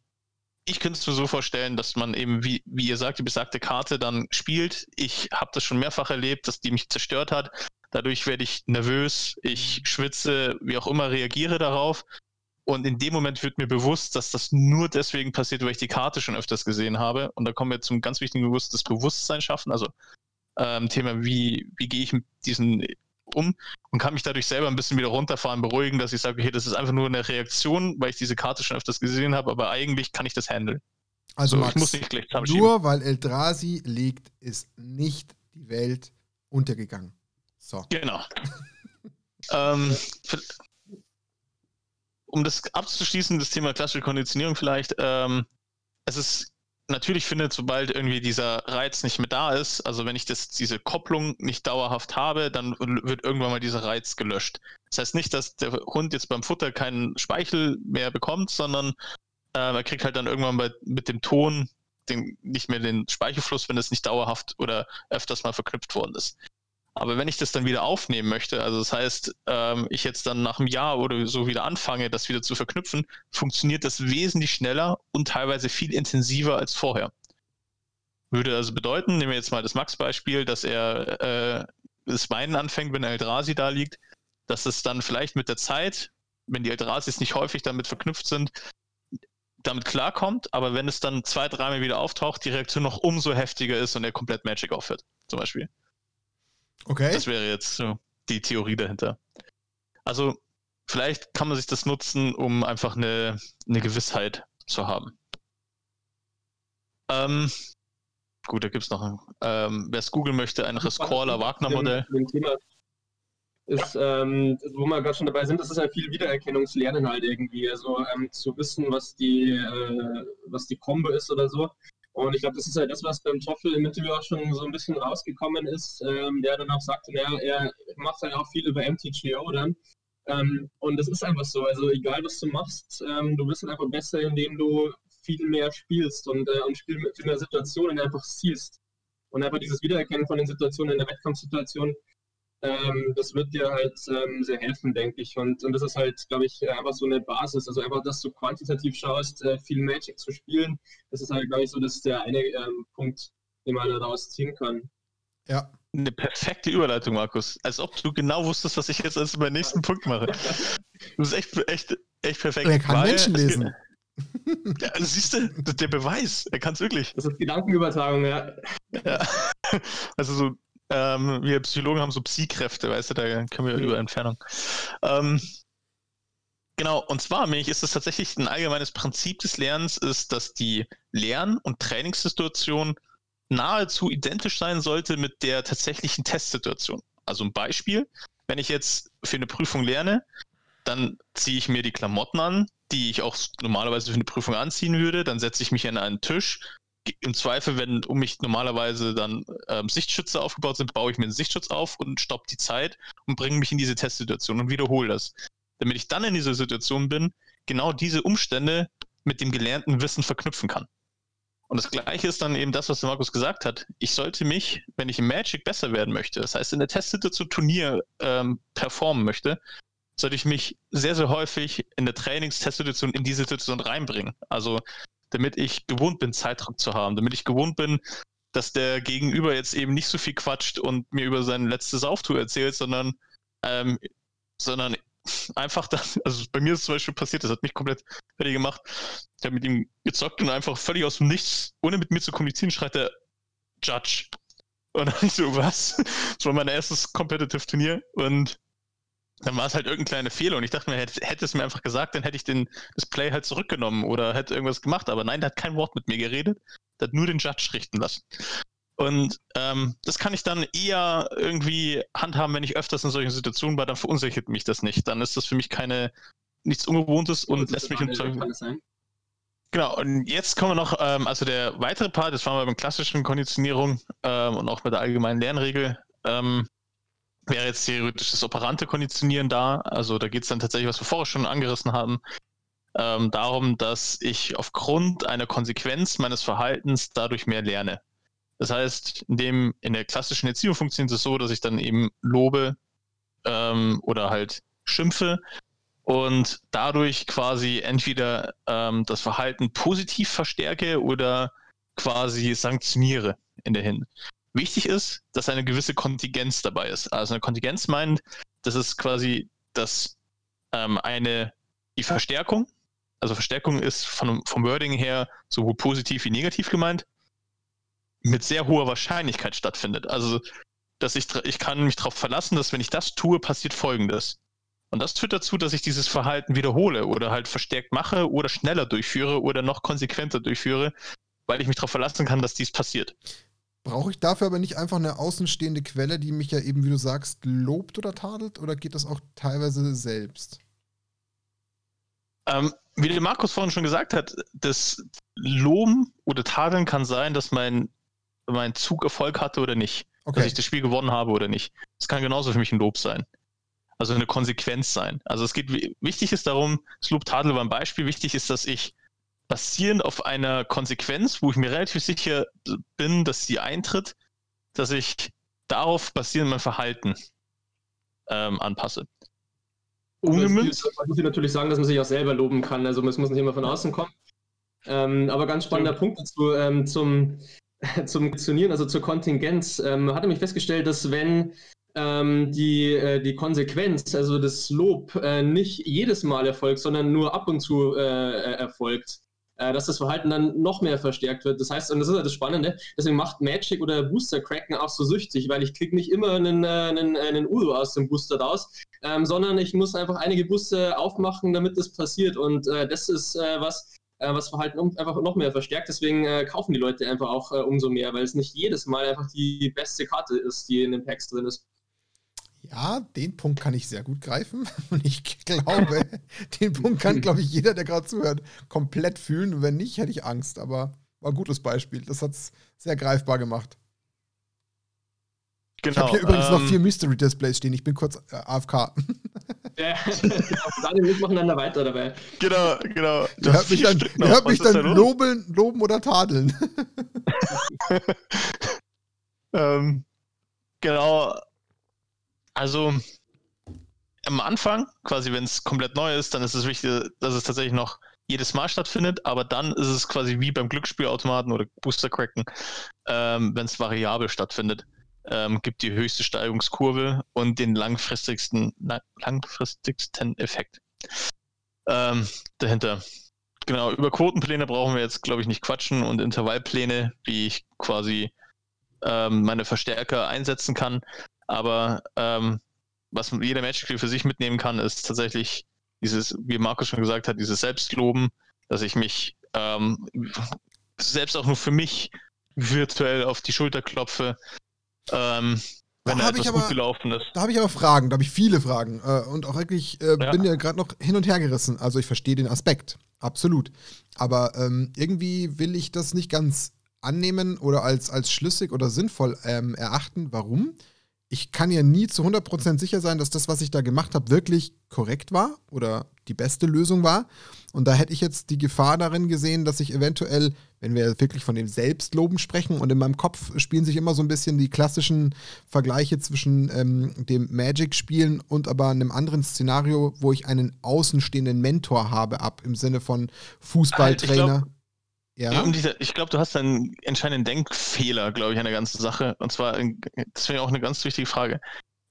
ich könnte es mir so vorstellen, dass man eben, wie, wie ihr sagt, die besagte Karte dann spielt. Ich habe das schon mehrfach erlebt, dass die mich zerstört hat. Dadurch werde ich nervös, ich schwitze, wie auch immer, reagiere darauf. Und in dem Moment wird mir bewusst, dass das nur deswegen passiert, weil ich die Karte schon öfters gesehen habe. Und da kommen wir zum ganz wichtigen Bewusst das Bewusstsein schaffen. Also ähm, Thema, wie, wie gehe ich mit diesen um und kann mich dadurch selber ein bisschen wieder runterfahren, beruhigen, dass ich sage, okay, das ist einfach nur eine Reaktion, weil ich diese Karte schon öfters gesehen habe, aber eigentlich kann ich das handeln. Also so, Max, ich muss nicht gleich nur weil Eldrazi liegt, ist nicht die Welt untergegangen. So. Genau. *laughs* ähm, um das abzuschließen, das Thema klassische Konditionierung vielleicht, ähm, es ist natürlich findet, sobald irgendwie dieser Reiz nicht mehr da ist, also wenn ich das, diese Kopplung nicht dauerhaft habe, dann wird irgendwann mal dieser Reiz gelöscht. Das heißt nicht, dass der Hund jetzt beim Futter keinen Speichel mehr bekommt, sondern äh, er kriegt halt dann irgendwann bei, mit dem Ton den, nicht mehr den Speichelfluss, wenn es nicht dauerhaft oder öfters mal verknüpft worden ist. Aber wenn ich das dann wieder aufnehmen möchte, also das heißt, ähm, ich jetzt dann nach einem Jahr oder so wieder anfange, das wieder zu verknüpfen, funktioniert das wesentlich schneller und teilweise viel intensiver als vorher. Würde also bedeuten, nehmen wir jetzt mal das Max-Beispiel, dass er äh, das Weinen anfängt, wenn Eldrasi da liegt, dass es dann vielleicht mit der Zeit, wenn die Eldrasis nicht häufig damit verknüpft sind, damit klarkommt, aber wenn es dann zwei, dreimal wieder auftaucht, die Reaktion noch umso heftiger ist und er komplett Magic aufhört, zum Beispiel. Okay. Das wäre jetzt so die Theorie dahinter. Also, vielleicht kann man sich das nutzen, um einfach eine, eine Gewissheit zu haben. Ähm, gut, da gibt es noch, ähm, wer es googeln möchte, ein Rescaller-Wagner-Modell. Ist, ähm, wo wir gerade schon dabei sind, das ist ja viel Wiedererkennungslernen halt irgendwie. Also ähm, zu wissen, was die, äh, was die Combo ist oder so. Und ich glaube, das ist halt das, was beim Toffel im Interview auch schon so ein bisschen rausgekommen ist, ähm, der dann auch sagte, naja, er macht halt auch viel über MTGO dann. Ähm, und das ist einfach so. Also egal, was du machst, ähm, du wirst halt einfach besser, indem du viel mehr spielst und, äh, und viel mehr Situationen einfach siehst. Und einfach dieses Wiedererkennen von den Situationen in der Wettkampfsituation, ähm, das wird dir halt ähm, sehr helfen, denke ich. Und, und das ist halt, glaube ich, einfach so eine Basis. Also einfach, dass du quantitativ schaust, äh, viel Magic zu spielen, das ist halt, glaube ich, so das ist der eine ähm, Punkt, den man daraus ziehen kann. Ja. Eine perfekte Überleitung, Markus. Als ob du genau wusstest, was ich jetzt als meinen nächsten Punkt mache. Du bist echt, echt, echt perfekt. Er kann Weil, Menschen lesen. Ja, siehst du, der Beweis, er kann es wirklich. Das ist Gedankenübertragung, ja. ja. Also so ähm, wir Psychologen haben so Psy-Kräfte, weißt du, da können wir mhm. über Entfernung. Ähm, genau, und zwar, mich ist es tatsächlich ein allgemeines Prinzip des Lernens, ist, dass die Lern- und Trainingssituation nahezu identisch sein sollte mit der tatsächlichen Testsituation. Also ein Beispiel, wenn ich jetzt für eine Prüfung lerne, dann ziehe ich mir die Klamotten an, die ich auch normalerweise für eine Prüfung anziehen würde, dann setze ich mich an einen Tisch, im Zweifel, wenn um mich normalerweise dann ähm, Sichtschütze aufgebaut sind, baue ich mir einen Sichtschutz auf und stoppe die Zeit und bringe mich in diese Testsituation und wiederhole das. Damit ich dann in dieser Situation bin, genau diese Umstände mit dem gelernten Wissen verknüpfen kann. Und das Gleiche ist dann eben das, was der Markus gesagt hat. Ich sollte mich, wenn ich im Magic besser werden möchte, das heißt in der Testsituation Turnier ähm, performen möchte, sollte ich mich sehr, sehr häufig in der Trainingstestsituation in diese Situation reinbringen. Also damit ich gewohnt bin, Zeitdruck zu haben, damit ich gewohnt bin, dass der Gegenüber jetzt eben nicht so viel quatscht und mir über sein letztes Auftour erzählt, sondern, ähm, sondern einfach das, *laughs* also bei mir ist es zum Beispiel passiert, das hat mich komplett fertig gemacht. Ich habe mit ihm gezockt und einfach völlig aus dem Nichts, ohne mit mir zu kommunizieren, schreit er Judge. Und dann *laughs* so, was? Das war mein erstes Competitive Turnier und dann war es halt irgendein kleiner Fehler und ich dachte mir, hätte, hätte es mir einfach gesagt, dann hätte ich den, das Play halt zurückgenommen oder hätte irgendwas gemacht. Aber nein, der hat kein Wort mit mir geredet, der hat nur den Judge richten lassen. Und ähm, das kann ich dann eher irgendwie handhaben, wenn ich öfters in solchen Situationen war, dann verunsichert mich das nicht. Dann ist das für mich keine nichts Ungewohntes und lässt mich im Zweifel. Genau, und jetzt kommen wir noch, ähm, also der weitere Part, das waren wir beim klassischen Konditionierung ähm, und auch bei der allgemeinen Lernregel. Ähm, wäre jetzt theoretisch das operante Konditionieren da. Also da geht es dann tatsächlich, was wir vorher schon angerissen haben, ähm, darum, dass ich aufgrund einer Konsequenz meines Verhaltens dadurch mehr lerne. Das heißt, in, dem, in der klassischen Erziehung funktioniert es so, dass ich dann eben lobe ähm, oder halt schimpfe und dadurch quasi entweder ähm, das Verhalten positiv verstärke oder quasi sanktioniere in der Hin. Wichtig ist, dass eine gewisse Kontingenz dabei ist. Also eine Kontingenz meint, das ist quasi das ähm, eine die Verstärkung. Also Verstärkung ist von, vom Wording her sowohl positiv wie negativ gemeint, mit sehr hoher Wahrscheinlichkeit stattfindet. Also dass ich, ich kann mich darauf verlassen, dass wenn ich das tue, passiert Folgendes. Und das führt dazu, dass ich dieses Verhalten wiederhole oder halt verstärkt mache oder schneller durchführe oder noch konsequenter durchführe, weil ich mich darauf verlassen kann, dass dies passiert. Brauche ich dafür aber nicht einfach eine außenstehende Quelle, die mich ja eben, wie du sagst, lobt oder tadelt? Oder geht das auch teilweise selbst? Ähm, wie der Markus vorhin schon gesagt hat, das Loben oder Tadeln kann sein, dass mein, mein Zug Erfolg hatte oder nicht. Okay. Dass ich das Spiel gewonnen habe oder nicht. Das kann genauso für mich ein Lob sein. Also eine Konsequenz sein. Also es geht, wichtig ist darum, das Lob Tadel war ein Beispiel, wichtig ist, dass ich basierend auf einer Konsequenz, wo ich mir relativ sicher bin, dass sie eintritt, dass ich darauf basierend mein Verhalten ähm, anpasse. Ungemünzt. Man muss natürlich sagen, dass man sich auch selber loben kann. Also es muss nicht immer von außen kommen. Ähm, aber ganz spannender ja. Punkt dazu ähm, zum, *laughs* zum Funktionieren, also zur Kontingenz. Ähm, hat nämlich festgestellt, dass wenn ähm, die, äh, die Konsequenz, also das Lob, äh, nicht jedes Mal erfolgt, sondern nur ab und zu äh erfolgt, äh, dass das Verhalten dann noch mehr verstärkt wird. Das heißt, und das ist halt das Spannende, deswegen macht Magic oder Booster Cracken auch so süchtig, weil ich kriege nicht immer einen, äh, einen, einen Udo aus dem Booster raus, ähm, sondern ich muss einfach einige Booster aufmachen, damit das passiert. Und äh, das ist äh, was, äh, was Verhalten einfach noch mehr verstärkt. Deswegen äh, kaufen die Leute einfach auch umso mehr, weil es nicht jedes Mal einfach die beste Karte ist, die in den Packs drin ist. Ja, den Punkt kann ich sehr gut greifen. *laughs* Und ich glaube, *laughs* den Punkt kann, glaube ich, jeder, der gerade zuhört, komplett fühlen. Und wenn nicht, hätte ich Angst. Aber war ein gutes Beispiel. Das hat es sehr greifbar gemacht. Genau, ich habe hier übrigens ähm, noch vier Mystery-Displays stehen. Ich bin kurz äh, AFK. Ja, Daniel, wir machen dann da weiter dabei. Genau, genau. *laughs* Ihr hört mich dann, ihr hört mich dann lobeln, loben oder tadeln. ähm, genau, also am Anfang, quasi wenn es komplett neu ist, dann ist es wichtig, dass es tatsächlich noch jedes Mal stattfindet, aber dann ist es quasi wie beim Glücksspielautomaten oder Booster Cracken, ähm, wenn es variabel stattfindet. Ähm, gibt die höchste Steigungskurve und den langfristigsten, langfristigsten Effekt ähm, dahinter. Genau, über Quotenpläne brauchen wir jetzt, glaube ich, nicht quatschen und Intervallpläne, wie ich quasi ähm, meine Verstärker einsetzen kann. Aber ähm, was jeder Matchspiel für sich mitnehmen kann, ist tatsächlich dieses, wie Markus schon gesagt hat, dieses Selbstloben, dass ich mich ähm, selbst auch nur für mich virtuell auf die Schulter klopfe, ähm, wenn da, da etwas aber, gut gelaufen ist. Da habe ich aber Fragen, da habe ich viele Fragen äh, und auch wirklich äh, ja. bin ja gerade noch hin und her gerissen. Also ich verstehe den Aspekt, absolut. Aber ähm, irgendwie will ich das nicht ganz annehmen oder als, als schlüssig oder sinnvoll ähm, erachten. Warum? Ich kann ja nie zu 100% sicher sein, dass das, was ich da gemacht habe, wirklich korrekt war oder die beste Lösung war. Und da hätte ich jetzt die Gefahr darin gesehen, dass ich eventuell, wenn wir wirklich von dem Selbstloben sprechen, und in meinem Kopf spielen sich immer so ein bisschen die klassischen Vergleiche zwischen ähm, dem Magic-Spielen und aber einem anderen Szenario, wo ich einen außenstehenden Mentor habe, ab im Sinne von Fußballtrainer. Ja. ich glaube, du hast einen entscheidenden Denkfehler, glaube ich, an der ganzen Sache. Und zwar, das wäre auch eine ganz wichtige Frage.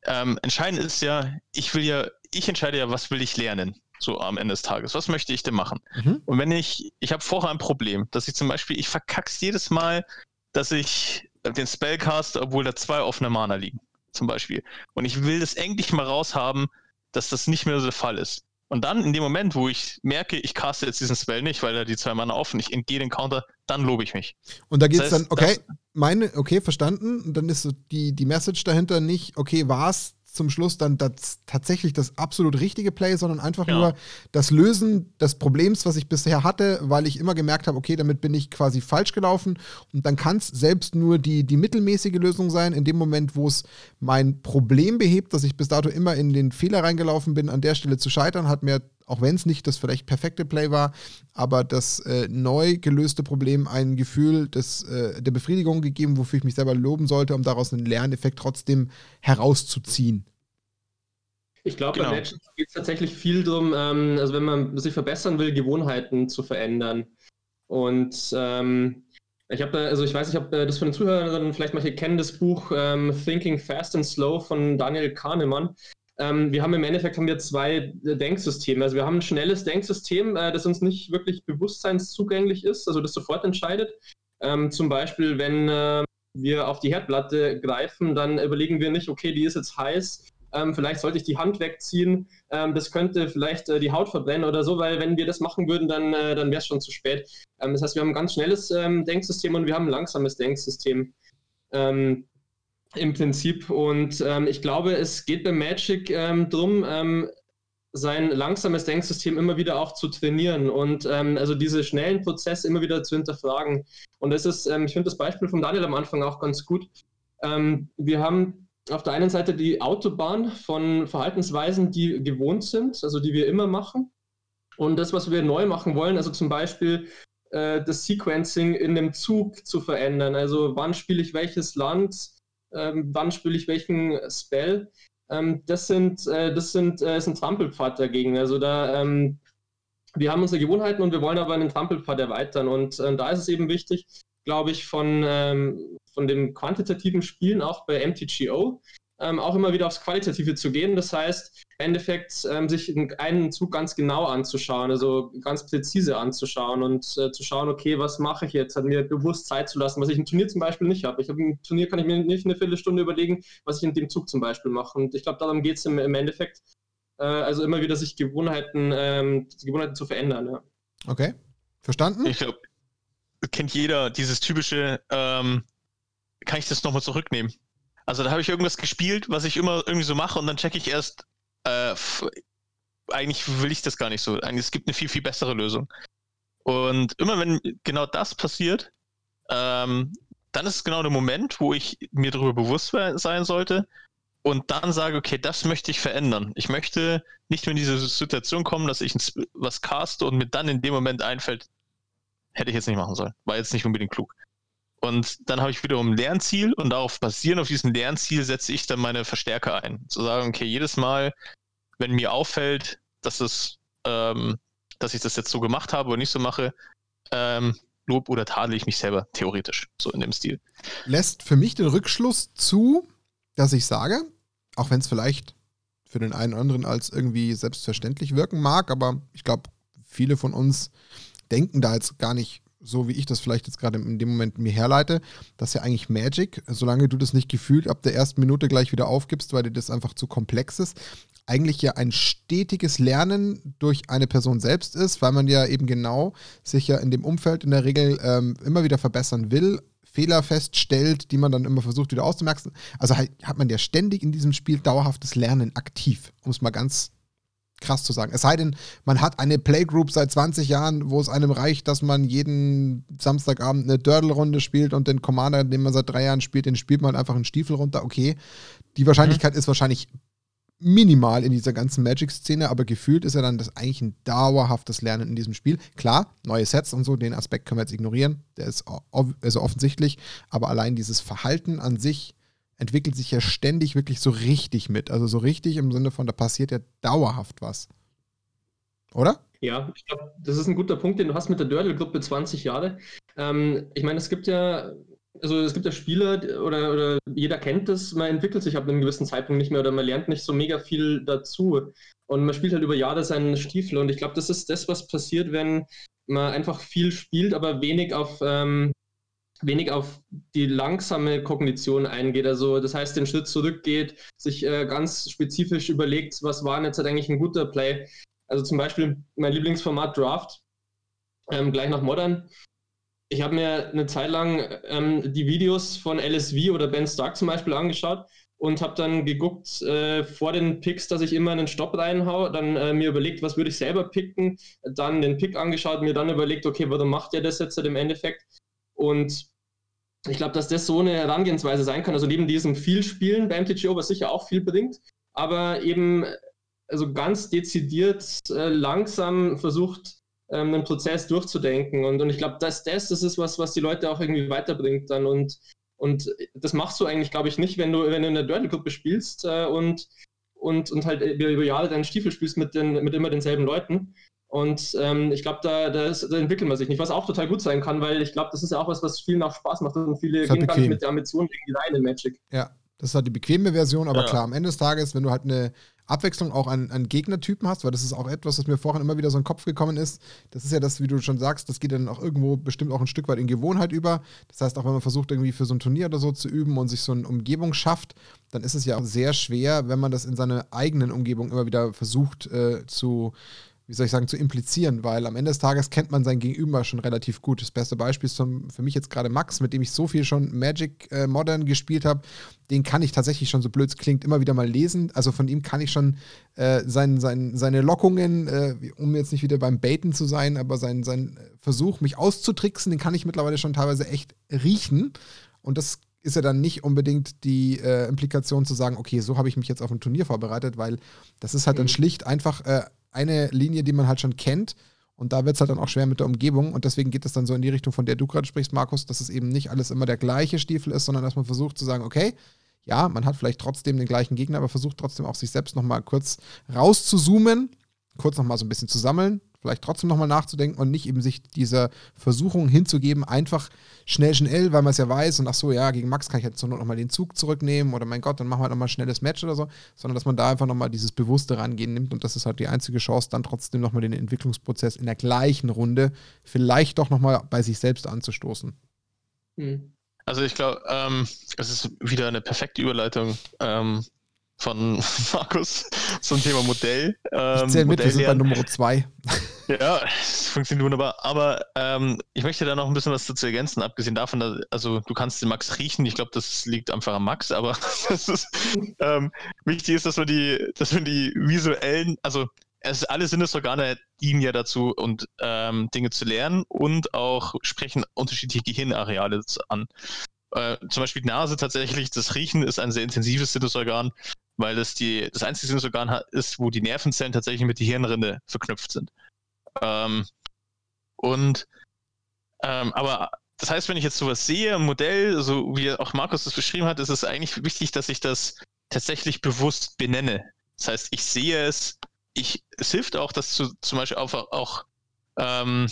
Ähm, entscheidend ist ja, ich will ja, ich entscheide ja, was will ich lernen, so am Ende des Tages. Was möchte ich denn machen? Mhm. Und wenn ich, ich habe vorher ein Problem, dass ich zum Beispiel, ich verkack's jedes Mal, dass ich den Spellcast, obwohl da zwei offene Mana liegen, zum Beispiel. Und ich will das endlich mal raushaben, dass das nicht mehr so der Fall ist. Und dann in dem Moment, wo ich merke, ich caste jetzt diesen Spell nicht, weil da die zwei Mann offen, ich entgehe den Counter, dann lobe ich mich. Und da geht es das heißt, dann, okay, meine, okay, verstanden. Und dann ist so die, die Message dahinter nicht, okay, war es zum Schluss dann das, tatsächlich das absolut richtige Play, sondern einfach ja. nur das Lösen des Problems, was ich bisher hatte, weil ich immer gemerkt habe, okay, damit bin ich quasi falsch gelaufen. Und dann kann es selbst nur die, die mittelmäßige Lösung sein, in dem Moment, wo es mein Problem behebt, dass ich bis dato immer in den Fehler reingelaufen bin, an der Stelle zu scheitern, hat mir auch wenn es nicht das vielleicht perfekte Play war, aber das äh, neu gelöste Problem ein Gefühl des, äh, der Befriedigung gegeben, wofür ich mich selber loben sollte, um daraus einen Lerneffekt trotzdem herauszuziehen. Ich glaube, genau. bei Matches geht es tatsächlich viel darum, ähm, also wenn man sich verbessern will, Gewohnheiten zu verändern. Und ähm, Ich habe, also ich weiß nicht, ob das von den Zuhörern vielleicht manche kennen, das Buch ähm, Thinking Fast and Slow von Daniel Kahnemann. Ähm, wir haben im Endeffekt haben wir zwei Denksysteme. Also wir haben ein schnelles Denksystem, äh, das uns nicht wirklich bewusstseinszugänglich ist, also das sofort entscheidet. Ähm, zum Beispiel, wenn äh, wir auf die Herdplatte greifen, dann überlegen wir nicht, okay, die ist jetzt heiß, ähm, vielleicht sollte ich die Hand wegziehen, ähm, das könnte vielleicht äh, die Haut verbrennen oder so, weil wenn wir das machen würden, dann, äh, dann wäre es schon zu spät. Ähm, das heißt, wir haben ein ganz schnelles ähm, Denksystem und wir haben ein langsames Denksystem ähm, im Prinzip. Und ähm, ich glaube, es geht bei Magic ähm, drum, ähm, sein langsames Denksystem immer wieder auch zu trainieren und ähm, also diese schnellen Prozesse immer wieder zu hinterfragen. Und das ist, ähm, ich finde das Beispiel von Daniel am Anfang auch ganz gut. Ähm, wir haben auf der einen Seite die Autobahn von Verhaltensweisen, die gewohnt sind, also die wir immer machen. Und das, was wir neu machen wollen, also zum Beispiel äh, das Sequencing in dem Zug zu verändern. Also wann spiele ich welches Land, ähm, wann spiele ich welchen Spell. Ähm, das sind, äh, das sind, äh, ist ein Trampelpfad dagegen. Also da, ähm, wir haben unsere Gewohnheiten und wir wollen aber einen Trampelpfad erweitern. Und äh, da ist es eben wichtig, glaube ich, von, ähm, von dem quantitativen Spielen auch bei MTGO ähm, auch immer wieder aufs Qualitative zu gehen. Das heißt, im Endeffekt ähm, sich einen Zug ganz genau anzuschauen, also ganz präzise anzuschauen und äh, zu schauen, okay, was mache ich jetzt? Hat mir bewusst Zeit zu lassen, was ich im Turnier zum Beispiel nicht habe. Ich habe im Turnier kann ich mir nicht eine Viertelstunde überlegen, was ich in dem Zug zum Beispiel mache. Und ich glaube, darum geht es im, im, Endeffekt. Äh, also immer wieder sich Gewohnheiten, ähm, Gewohnheiten zu verändern. Ja. Okay. Verstanden? Ich glaube, kennt jeder dieses typische, ähm, kann ich das nochmal zurücknehmen? Also da habe ich irgendwas gespielt, was ich immer irgendwie so mache und dann checke ich erst, äh, eigentlich will ich das gar nicht so. Eigentlich, es gibt eine viel, viel bessere Lösung. Und immer wenn genau das passiert, ähm, dann ist es genau der Moment, wo ich mir darüber bewusst sein sollte und dann sage, okay, das möchte ich verändern. Ich möchte nicht mehr in diese Situation kommen, dass ich was caste und mir dann in dem Moment einfällt, hätte ich jetzt nicht machen sollen. War jetzt nicht unbedingt klug. Und dann habe ich wiederum ein Lernziel und darauf basierend auf diesem Lernziel setze ich dann meine Verstärker ein. Zu sagen, okay, jedes Mal, wenn mir auffällt, dass es, ähm, dass ich das jetzt so gemacht habe oder nicht so mache, ähm, lob oder tadle ich mich selber, theoretisch, so in dem Stil. Lässt für mich den Rückschluss zu, dass ich sage, auch wenn es vielleicht für den einen oder anderen als irgendwie selbstverständlich wirken mag, aber ich glaube, viele von uns denken da jetzt gar nicht so wie ich das vielleicht jetzt gerade in dem Moment mir herleite, das ist ja eigentlich Magic, solange du das nicht gefühlt ab der ersten Minute gleich wieder aufgibst, weil dir das einfach zu komplex ist, eigentlich ja ein stetiges Lernen durch eine Person selbst ist, weil man ja eben genau sich ja in dem Umfeld in der Regel ähm, immer wieder verbessern will, Fehler feststellt, die man dann immer versucht wieder auszumerken. Also hat man ja ständig in diesem Spiel dauerhaftes Lernen aktiv, um es mal ganz krass zu sagen. Es sei denn, man hat eine Playgroup seit 20 Jahren, wo es einem reicht, dass man jeden Samstagabend eine Dördel-Runde spielt und den Commander, den man seit drei Jahren spielt, den spielt man einfach einen Stiefel runter. Okay, die Wahrscheinlichkeit mhm. ist wahrscheinlich minimal in dieser ganzen Magic-Szene, aber gefühlt ist ja dann das eigentlich ein dauerhaftes Lernen in diesem Spiel. Klar, neue Sets und so, den Aspekt können wir jetzt ignorieren, der ist also offensichtlich, aber allein dieses Verhalten an sich entwickelt sich ja ständig wirklich so richtig mit. Also so richtig im Sinne von, da passiert ja dauerhaft was. Oder? Ja, ich glaube, das ist ein guter Punkt, den du hast mit der Dördel-Gruppe 20 Jahre. Ähm, ich meine, es gibt ja, also es gibt ja Spieler oder, oder jeder kennt das, man entwickelt sich ab einem gewissen Zeitpunkt nicht mehr oder man lernt nicht so mega viel dazu. Und man spielt halt über Jahre seinen Stiefel. Und ich glaube, das ist das, was passiert, wenn man einfach viel spielt, aber wenig auf ähm, wenig auf die langsame Kognition eingeht. Also das heißt, den Schritt zurückgeht, sich äh, ganz spezifisch überlegt, was war jetzt halt eigentlich ein guter Play. Also zum Beispiel mein Lieblingsformat Draft, ähm, gleich nach Modern. Ich habe mir eine Zeit lang ähm, die Videos von LSV oder Ben Stark zum Beispiel angeschaut und habe dann geguckt äh, vor den Picks, dass ich immer einen Stopp reinhaue, dann äh, mir überlegt, was würde ich selber picken, dann den Pick angeschaut, mir dann überlegt, okay, warum macht der das jetzt halt im Endeffekt? Und ich glaube, dass das so eine Herangehensweise sein kann. Also neben diesem viel Spielen bei MTGO, was sicher auch viel bringt, aber eben also ganz dezidiert äh, langsam versucht, ähm, einen Prozess durchzudenken. Und, und ich glaube, dass das, das ist was, was die Leute auch irgendwie weiterbringt dann. Und, und das machst du eigentlich, glaube ich, nicht, wenn du, wenn du in der Dirtle-Gruppe spielst äh, und, und, und halt über Jahre deinen Stiefel spielst mit, den, mit immer denselben Leuten. Und ähm, ich glaube, da, da, da, entwickelt man sich nicht, was auch total gut sein kann, weil ich glaube, das ist ja auch was, was vielen auch Spaß macht und viele gehen gar nicht mit der Ambition irgendwie rein in Magic. Ja, das ist halt die bequeme Version, aber ja. klar, am Ende des Tages, wenn du halt eine Abwechslung auch an, an Gegnertypen hast, weil das ist auch etwas, was mir vorhin immer wieder so in den Kopf gekommen ist. Das ist ja das, wie du schon sagst, das geht dann auch irgendwo bestimmt auch ein Stück weit in Gewohnheit über. Das heißt, auch wenn man versucht, irgendwie für so ein Turnier oder so zu üben und sich so eine Umgebung schafft, dann ist es ja auch sehr schwer, wenn man das in seiner eigenen Umgebung immer wieder versucht äh, zu wie soll ich sagen, zu implizieren, weil am Ende des Tages kennt man sein Gegenüber schon relativ gut. Das beste Beispiel ist zum, für mich jetzt gerade Max, mit dem ich so viel schon Magic äh, Modern gespielt habe. Den kann ich tatsächlich schon, so blöd es klingt, immer wieder mal lesen. Also von ihm kann ich schon äh, sein, sein, seine Lockungen, äh, um jetzt nicht wieder beim Baiten zu sein, aber sein, sein Versuch, mich auszutricksen, den kann ich mittlerweile schon teilweise echt riechen. Und das ist ja dann nicht unbedingt die äh, Implikation zu sagen, okay, so habe ich mich jetzt auf ein Turnier vorbereitet, weil das ist halt mhm. dann schlicht einfach äh, eine Linie, die man halt schon kennt. Und da wird es halt dann auch schwer mit der Umgebung. Und deswegen geht es dann so in die Richtung, von der du gerade sprichst, Markus, dass es eben nicht alles immer der gleiche Stiefel ist, sondern dass man versucht zu sagen, okay, ja, man hat vielleicht trotzdem den gleichen Gegner, aber versucht trotzdem auch sich selbst nochmal kurz rauszuzoomen, kurz nochmal so ein bisschen zu sammeln, vielleicht trotzdem nochmal nachzudenken und nicht eben sich dieser Versuchung hinzugeben, einfach schnell, schnell, weil man es ja weiß und ach so, ja, gegen Max kann ich jetzt zur Not nochmal den Zug zurücknehmen oder mein Gott, dann machen wir nochmal ein schnelles Match oder so, sondern dass man da einfach nochmal dieses bewusste Rangehen nimmt und das ist halt die einzige Chance, dann trotzdem nochmal den Entwicklungsprozess in der gleichen Runde vielleicht doch nochmal bei sich selbst anzustoßen. Hm. Also ich glaube, ähm, es ist wieder eine perfekte Überleitung ähm, von *laughs* Markus zum Thema Modell. Ähm, ich zähle mit, wir sind bei Nummer zwei. *laughs* Ja, das funktioniert wunderbar. Aber ähm, ich möchte da noch ein bisschen was dazu ergänzen, abgesehen davon, dass, also du kannst den Max riechen. Ich glaube, das liegt einfach am Max, aber *laughs* ist, ähm, wichtig ist, dass wir die, dass wir die visuellen, also es, alle Sinnesorgane dienen ja dazu, und ähm, Dinge zu lernen und auch sprechen unterschiedliche Gehirnareale an. Äh, zum Beispiel die Nase tatsächlich, das Riechen ist ein sehr intensives Sinnesorgan, weil das die, das einzige Sinnesorgan ist, wo die Nervenzellen tatsächlich mit der Hirnrinde verknüpft sind. Ähm, und ähm, aber das heißt, wenn ich jetzt sowas sehe, ein Modell, so wie auch Markus das beschrieben hat, ist es eigentlich wichtig, dass ich das tatsächlich bewusst benenne. Das heißt, ich sehe es, ich, es hilft auch, das zu, zum Beispiel auch, auch ähm,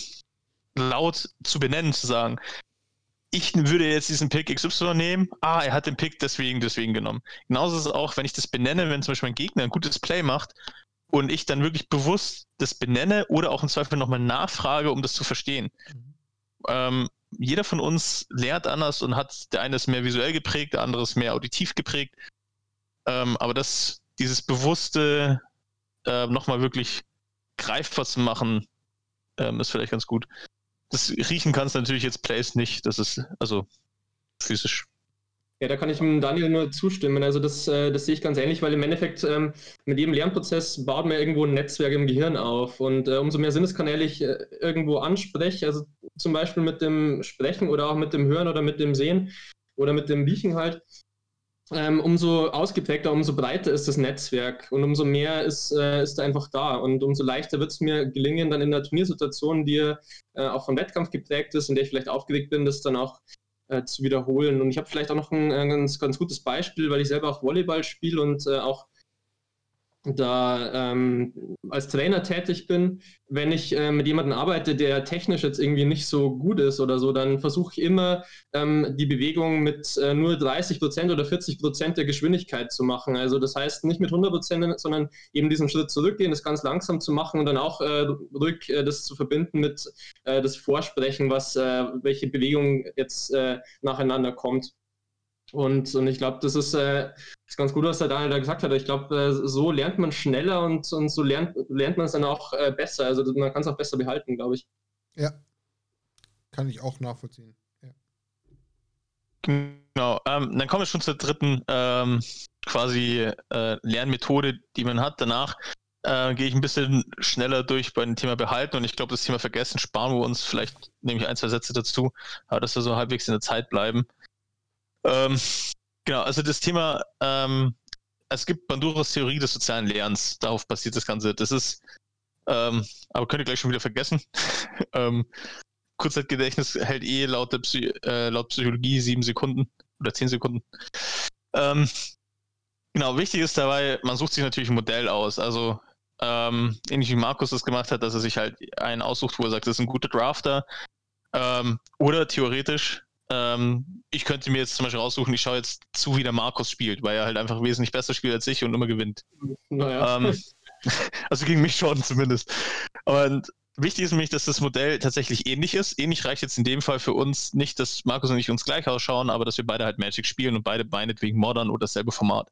laut zu benennen, zu sagen, ich würde jetzt diesen Pick XY nehmen, ah, er hat den Pick deswegen, deswegen genommen. Genauso ist es auch, wenn ich das benenne, wenn zum Beispiel mein Gegner ein gutes Play macht und ich dann wirklich bewusst das benenne oder auch im Zweifel nochmal nachfrage, um das zu verstehen. Mhm. Ähm, jeder von uns lernt anders und hat, der eine ist mehr visuell geprägt, der andere ist mehr auditiv geprägt. Ähm, aber das, dieses bewusste äh, nochmal wirklich greifbar zu machen, ähm, ist vielleicht ganz gut. Das riechen kannst du natürlich jetzt Plays nicht. Das ist also physisch. Ja, da kann ich dem Daniel nur zustimmen. Also das, äh, das sehe ich ganz ähnlich, weil im Endeffekt ähm, mit jedem Lernprozess baut man irgendwo ein Netzwerk im Gehirn auf. Und äh, umso mehr Sinneskanäle ich äh, irgendwo anspreche, also zum Beispiel mit dem Sprechen oder auch mit dem Hören oder mit dem Sehen oder mit dem Riechen halt, ähm, umso ausgeprägter, umso breiter ist das Netzwerk und umso mehr ist, äh, ist einfach da und umso leichter wird es mir gelingen, dann in der Turniersituation, die äh, auch vom Wettkampf geprägt ist, in der ich vielleicht aufgeregt bin, das dann auch äh, zu wiederholen. Und ich habe vielleicht auch noch ein, ein, ganz, ganz gutes Beispiel, weil ich selber auch Volleyball spiele und äh, auch da ähm, als Trainer tätig bin, wenn ich äh, mit jemandem arbeite, der technisch jetzt irgendwie nicht so gut ist oder so, dann versuche ich immer ähm, die Bewegung mit äh, nur 30 Prozent oder 40 Prozent der Geschwindigkeit zu machen. Also das heißt nicht mit 100 Prozent, sondern eben diesen Schritt zurückgehen, das ganz langsam zu machen und dann auch äh, ruhig äh, das zu verbinden mit äh, das Vorsprechen, was äh, welche Bewegung jetzt nacheinander kommt. Und, und ich glaube, das ist, äh, ist ganz gut, was der Daniel da gesagt hat. Ich glaube, äh, so lernt man schneller und, und so lernt, lernt man es dann auch äh, besser. Also man kann es auch besser behalten, glaube ich. Ja. Kann ich auch nachvollziehen. Ja. Genau. Ähm, dann kommen wir schon zur dritten ähm, quasi äh, Lernmethode, die man hat. Danach äh, gehe ich ein bisschen schneller durch bei dem Thema Behalten und ich glaube, das Thema Vergessen sparen wir uns vielleicht, nehme ich ein, zwei Sätze dazu, aber dass wir so halbwegs in der Zeit bleiben. Ähm, genau, also das Thema, ähm, es gibt Banduras Theorie des sozialen Lernens, darauf basiert das Ganze. Das ist, ähm, aber könnt ihr gleich schon wieder vergessen. *laughs* ähm, Kurzzeitgedächtnis hält eh laut, Psy äh, laut Psychologie sieben Sekunden oder zehn Sekunden. Ähm, genau, wichtig ist dabei, man sucht sich natürlich ein Modell aus. Also ähm, ähnlich wie Markus das gemacht hat, dass er sich halt einen aussucht, wo er sagt, das ist ein guter Drafter. Ähm, oder theoretisch, ähm, ich könnte mir jetzt zum Beispiel raussuchen, ich schaue jetzt zu, wie der Markus spielt, weil er halt einfach wesentlich besser spielt als ich und immer gewinnt. Naja. Ähm, *laughs* also gegen mich schon zumindest. Und wichtig ist nämlich, dass das Modell tatsächlich ähnlich ist. Ähnlich reicht jetzt in dem Fall für uns nicht, dass Markus und ich uns gleich ausschauen, aber dass wir beide halt Magic spielen und beide meinetwegen modern oder dasselbe Format.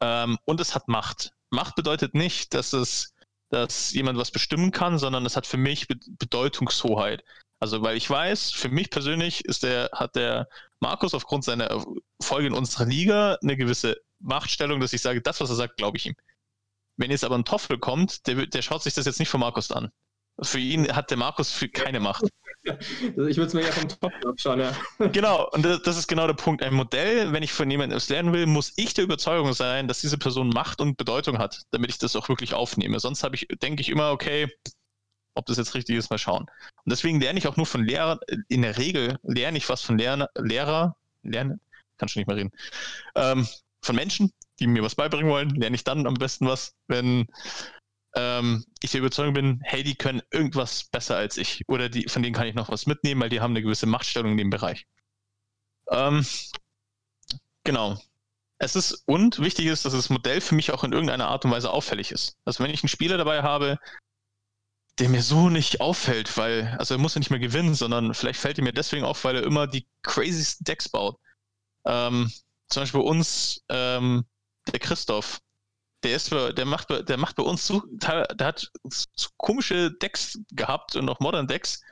Ähm, und es hat Macht. Macht bedeutet nicht, dass es, dass jemand was bestimmen kann, sondern es hat für mich Bedeutungshoheit. Also, weil ich weiß, für mich persönlich ist der, hat der Markus aufgrund seiner Folge in unserer Liga eine gewisse Machtstellung, dass ich sage, das, was er sagt, glaube ich ihm. Wenn jetzt aber ein Toffel kommt, der, der schaut sich das jetzt nicht von Markus an. Für ihn hat der Markus keine Macht. Ich würde es mir ja vom Top abschauen, ja. Genau, und das, ist genau der Punkt. Ein Modell, wenn ich von jemandem es lernen will, muss ich der Überzeugung sein, dass diese Person Macht und Bedeutung hat, damit ich das auch wirklich aufnehme. Sonst habe ich, denke ich immer, okay, ob das jetzt richtig ist, mal schauen. Und deswegen lerne ich auch nur von Lehrern, in der Regel lerne ich was von Lehrer, Lehrer, lernen, kann schon nicht mehr reden, ähm, von Menschen, die mir was beibringen wollen, lerne ich dann am besten was, wenn ähm, ich der Überzeugung bin, hey, die können irgendwas besser als ich oder die, von denen kann ich noch was mitnehmen, weil die haben eine gewisse Machtstellung in dem Bereich. Ähm, genau. Es ist und wichtig ist, dass das Modell für mich auch in irgendeiner Art und Weise auffällig ist. Also wenn ich einen Spieler dabei habe, der mir so nicht auffällt, weil, also er muss ja nicht mehr gewinnen, sondern vielleicht fällt er mir deswegen auf, weil er immer die crazysten Decks baut. Ähm, zum Beispiel bei uns, ähm, der Christoph, der ist, der macht, der macht bei uns so, der hat so komische Decks gehabt und auch Modern Decks,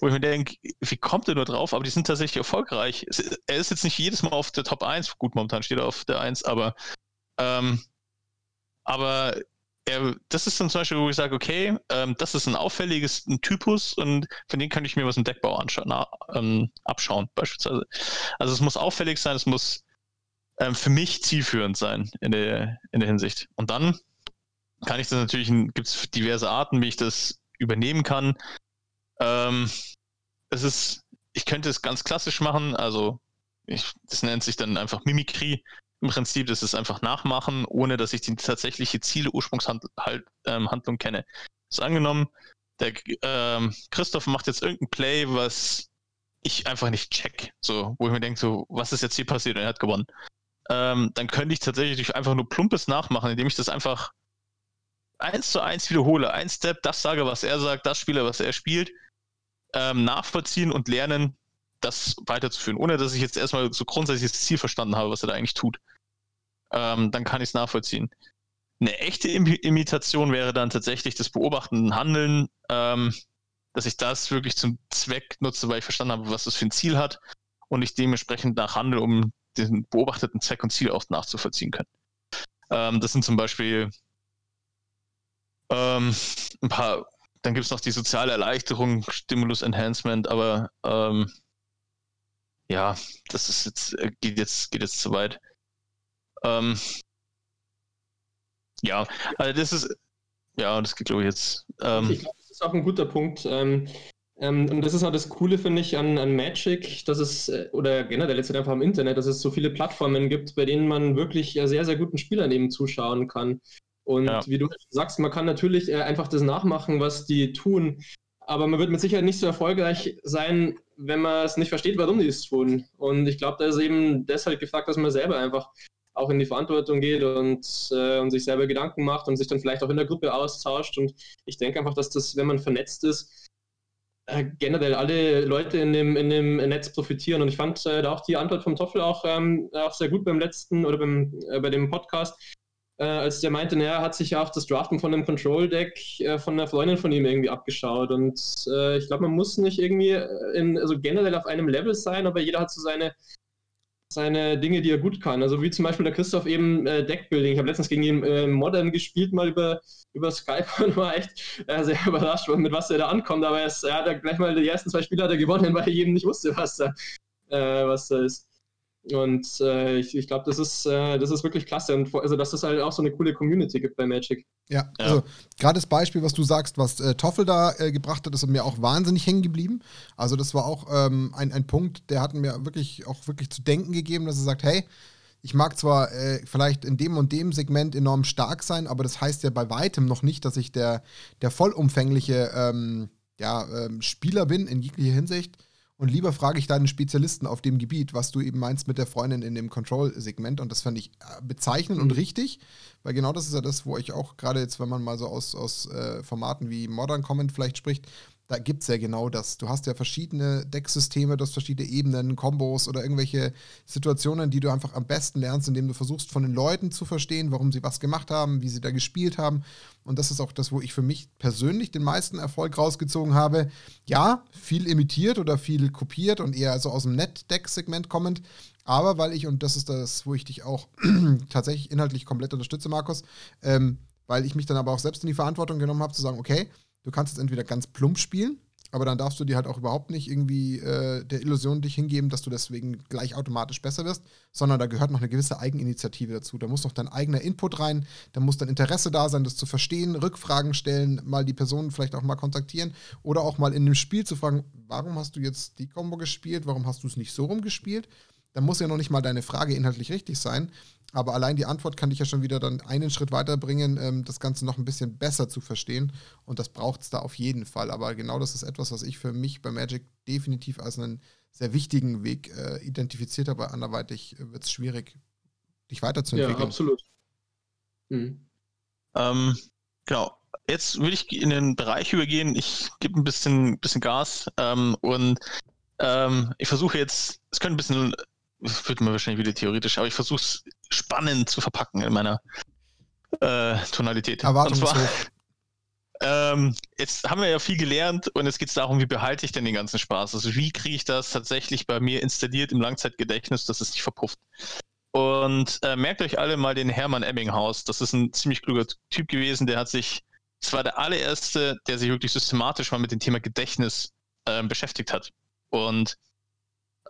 wo ich mir denke, wie kommt er nur drauf? Aber die sind tatsächlich erfolgreich. Er ist jetzt nicht jedes Mal auf der Top 1, gut, momentan steht er auf der 1, aber, ähm, aber er, das ist dann zum Beispiel, wo ich sage, okay, ähm, das ist ein auffälliges ein Typus und von dem kann ich mir was im Deckbau anschauen, na, ähm, abschauen, beispielsweise. Also es muss auffällig sein, es muss ähm, für mich zielführend sein in der, in der Hinsicht. Und dann kann ich das natürlich, gibt es diverse Arten, wie ich das übernehmen kann. Ähm, es ist, ich könnte es ganz klassisch machen, also ich, das nennt sich dann einfach Mimikrie. Im Prinzip, ist einfach nachmachen, ohne dass ich die tatsächliche Ziele, Ursprungshandlung ähm, kenne. So angenommen, der ähm, Christoph macht jetzt irgendein Play, was ich einfach nicht check. So, wo ich mir denke, so, was ist jetzt hier passiert und er hat gewonnen ähm, dann könnte ich tatsächlich einfach nur plumpes nachmachen, indem ich das einfach eins zu eins wiederhole. Ein Step, das sage, was er sagt, das spiele, was er spielt, ähm, nachvollziehen und lernen, das weiterzuführen, ohne dass ich jetzt erstmal so grundsätzlich das Ziel verstanden habe, was er da eigentlich tut. Ähm, dann kann ich es nachvollziehen. Eine echte Im Imitation wäre dann tatsächlich das beobachtende Handeln, ähm, dass ich das wirklich zum Zweck nutze, weil ich verstanden habe, was das für ein Ziel hat und ich dementsprechend nach handle, um den beobachteten Zweck und Ziel auch nachzuvollziehen können. Ähm, das sind zum Beispiel ähm, ein paar, dann gibt es noch die soziale Erleichterung, Stimulus Enhancement, aber ähm, ja, das ist jetzt, äh, geht jetzt, geht jetzt zu weit. Ähm, ja, also das ist, ja, das geht glaube ich jetzt. Ähm, ich glaube, das ist auch ein guter Punkt. Ähm, ähm, und das ist auch das Coole, finde ich, an, an Magic, dass es, äh, oder generell jetzt einfach im Internet, dass es so viele Plattformen gibt, bei denen man wirklich sehr, sehr guten Spielern eben zuschauen kann. Und ja. wie du sagst, man kann natürlich äh, einfach das nachmachen, was die tun, aber man wird mit Sicherheit nicht so erfolgreich sein, wenn man es nicht versteht, warum die es tun. Und ich glaube, da ist eben deshalb gefragt, dass man selber einfach auch in die Verantwortung geht und, äh, und sich selber Gedanken macht und sich dann vielleicht auch in der Gruppe austauscht. Und ich denke einfach, dass das, wenn man vernetzt ist, äh, generell alle Leute in dem, in dem Netz profitieren. Und ich fand äh, da auch die Antwort vom Toffel auch, ähm, auch sehr gut beim letzten oder beim, äh, bei dem Podcast, äh, als der meinte, naja, er hat sich ja auch das Draften von einem Control-Deck äh, von einer Freundin von ihm irgendwie abgeschaut. Und äh, ich glaube, man muss nicht irgendwie in, also generell auf einem Level sein, aber jeder hat so seine, seine Dinge, die er gut kann. Also wie zum Beispiel der Christoph eben äh, Deckbuilding. Ich habe letztens gegen ihn äh, Modern gespielt, mal über, über Skype *laughs* und war echt äh, sehr überrascht, mit was er da ankommt. Aber er, ist, er hat gleich mal die ersten zwei Spiele hat er gewonnen, *laughs* weil er eben nicht wusste, was da, äh, was da ist. Und äh, ich, ich glaube, das ist, äh, das ist wirklich klasse. Und also, dass es halt auch so eine coole Community gibt bei Magic. Ja, ja. also gerade das Beispiel, was du sagst, was äh, Toffel da äh, gebracht hat, ist mir auch wahnsinnig hängen geblieben. Also, das war auch ähm, ein, ein Punkt, der hat mir wirklich auch wirklich zu denken gegeben, dass er sagt, hey, ich mag zwar äh, vielleicht in dem und dem Segment enorm stark sein, aber das heißt ja bei weitem noch nicht, dass ich der, der vollumfängliche ähm, ja, ähm, Spieler bin in jeglicher Hinsicht. Und lieber frage ich deinen Spezialisten auf dem Gebiet, was du eben meinst mit der Freundin in dem Control-Segment. Und das fand ich äh, bezeichnend mhm. und richtig, weil genau das ist ja das, wo ich auch gerade jetzt, wenn man mal so aus, aus äh, Formaten wie Modern Comment vielleicht spricht, da gibt es ja genau das. Du hast ja verschiedene Decksysteme, du hast verschiedene Ebenen, Kombos oder irgendwelche Situationen, die du einfach am besten lernst, indem du versuchst, von den Leuten zu verstehen, warum sie was gemacht haben, wie sie da gespielt haben. Und das ist auch das, wo ich für mich persönlich den meisten Erfolg rausgezogen habe. Ja, viel imitiert oder viel kopiert und eher so aus dem Net-Deck-Segment kommend. Aber weil ich, und das ist das, wo ich dich auch *clears throat* tatsächlich inhaltlich komplett unterstütze, Markus, ähm, weil ich mich dann aber auch selbst in die Verantwortung genommen habe, zu sagen, okay, Du kannst jetzt entweder ganz plump spielen, aber dann darfst du dir halt auch überhaupt nicht irgendwie äh, der Illusion dich hingeben, dass du deswegen gleich automatisch besser wirst, sondern da gehört noch eine gewisse Eigeninitiative dazu. Da muss noch dein eigener Input rein, da muss dein Interesse da sein, das zu verstehen, Rückfragen stellen, mal die Person vielleicht auch mal kontaktieren oder auch mal in einem Spiel zu fragen, warum hast du jetzt die Combo gespielt, warum hast du es nicht so rumgespielt? dann muss ja noch nicht mal deine Frage inhaltlich richtig sein. Aber allein die Antwort kann dich ja schon wieder dann einen Schritt weiterbringen, ähm, das Ganze noch ein bisschen besser zu verstehen. Und das braucht es da auf jeden Fall. Aber genau das ist etwas, was ich für mich bei Magic definitiv als einen sehr wichtigen Weg äh, identifiziert habe. Anderweitig wird es schwierig, dich weiterzuentwickeln. Ja, absolut. Mhm. Ähm, genau. Jetzt würde ich in den Bereich übergehen. Ich gebe ein bisschen, bisschen Gas ähm, und ähm, ich versuche jetzt, es könnte ein bisschen wird mir wahrscheinlich wieder theoretisch, aber ich versuche es spannend zu verpacken in meiner äh, Tonalität. Und zwar, ähm, jetzt haben wir ja viel gelernt und jetzt geht es darum, wie behalte ich denn den ganzen Spaß? Also wie kriege ich das tatsächlich bei mir installiert im Langzeitgedächtnis, dass es nicht verpufft? Und äh, merkt euch alle mal den Hermann Emminghaus. Das ist ein ziemlich kluger Typ gewesen, der hat sich, das war der allererste, der sich wirklich systematisch mal mit dem Thema Gedächtnis äh, beschäftigt hat. Und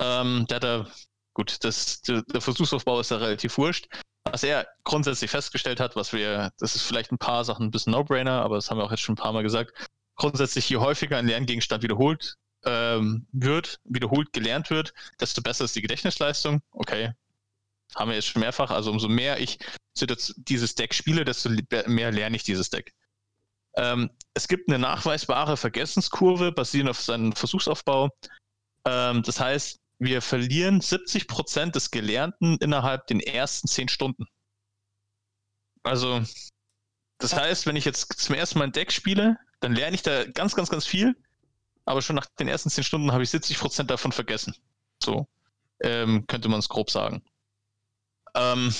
ähm, der hat da Gut, das, der Versuchsaufbau ist ja relativ wurscht. Was er grundsätzlich festgestellt hat, was wir, das ist vielleicht ein paar Sachen ein bisschen No-Brainer, aber das haben wir auch jetzt schon ein paar Mal gesagt. Grundsätzlich, je häufiger ein Lerngegenstand wiederholt ähm, wird, wiederholt gelernt wird, desto besser ist die Gedächtnisleistung. Okay, haben wir jetzt schon mehrfach. Also umso mehr ich dieses Deck spiele, desto mehr lerne ich dieses Deck. Ähm, es gibt eine nachweisbare Vergessenskurve basierend auf seinem Versuchsaufbau. Ähm, das heißt, wir verlieren 70 Prozent des Gelernten innerhalb den ersten 10 Stunden. Also, das heißt, wenn ich jetzt zum ersten Mal ein Deck spiele, dann lerne ich da ganz, ganz, ganz viel, aber schon nach den ersten 10 Stunden habe ich 70 Prozent davon vergessen. So ähm, könnte man es grob sagen. Ähm,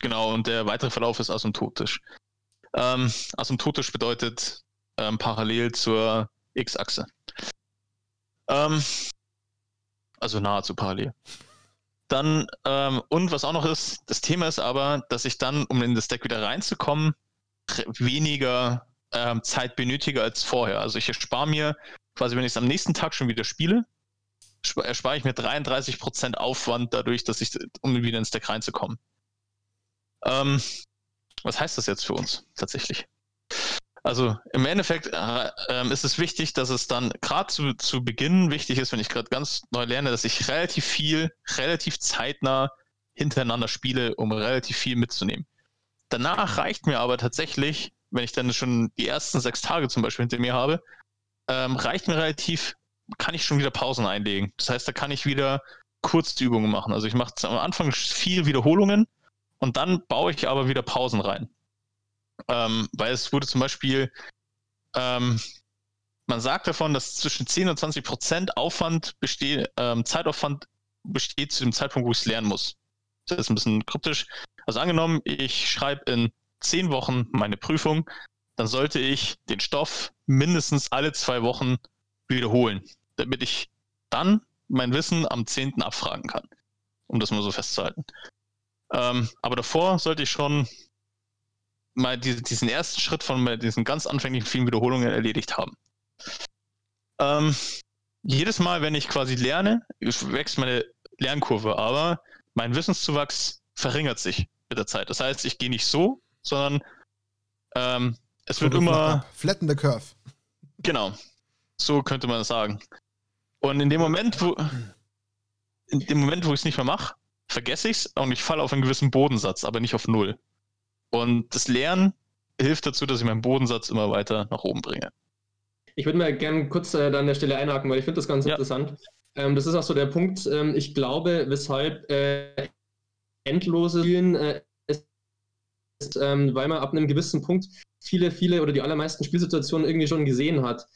genau, und der weitere Verlauf ist asymptotisch. Ähm, asymptotisch bedeutet ähm, parallel zur X-Achse. Ähm, also nahezu parallel. Dann, ähm, und was auch noch ist, das Thema ist aber, dass ich dann, um in das Deck wieder reinzukommen, weniger ähm, Zeit benötige als vorher. Also ich erspare mir, quasi wenn ich es am nächsten Tag schon wieder spiele, erspare ich mir 33% Aufwand dadurch, dass ich, um wieder ins Deck reinzukommen. Ähm, was heißt das jetzt für uns tatsächlich? Also im Endeffekt äh, äh, ist es wichtig, dass es dann gerade zu, zu Beginn wichtig ist, wenn ich gerade ganz neu lerne, dass ich relativ viel, relativ zeitnah hintereinander spiele, um relativ viel mitzunehmen. Danach reicht mir aber tatsächlich, wenn ich dann schon die ersten sechs Tage zum Beispiel hinter mir habe, ähm, reicht mir relativ, kann ich schon wieder Pausen einlegen. Das heißt, da kann ich wieder Kurzübungen machen. Also ich mache am Anfang viel Wiederholungen und dann baue ich aber wieder Pausen rein. Ähm, weil es wurde zum Beispiel, ähm, man sagt davon, dass zwischen 10 und 20 Prozent Aufwand besteht, ähm, Zeitaufwand besteht zu dem Zeitpunkt, wo ich es lernen muss. Das ist ein bisschen kryptisch. Also angenommen, ich schreibe in 10 Wochen meine Prüfung, dann sollte ich den Stoff mindestens alle zwei Wochen wiederholen, damit ich dann mein Wissen am 10. abfragen kann, um das mal so festzuhalten. Ähm, aber davor sollte ich schon mal die, diesen ersten Schritt von diesen ganz anfänglichen vielen Wiederholungen erledigt haben. Ähm, jedes Mal, wenn ich quasi lerne, wächst meine Lernkurve, aber mein Wissenszuwachs verringert sich mit der Zeit. Das heißt, ich gehe nicht so, sondern ähm, es wird immer. Flatten the curve. Genau. So könnte man es sagen. Und in dem Moment, wo in dem Moment, wo ich es nicht mehr mache, vergesse ich es und ich falle auf einen gewissen Bodensatz, aber nicht auf Null. Und das Lernen hilft dazu, dass ich meinen Bodensatz immer weiter nach oben bringe. Ich würde mal gerne kurz äh, an der Stelle einhaken, weil ich finde das ganz ja. interessant. Ähm, das ist auch so der Punkt. Ähm, ich glaube, weshalb äh, endlose Spielen äh, ist, ähm, weil man ab einem gewissen Punkt viele, viele oder die allermeisten Spielsituationen irgendwie schon gesehen hat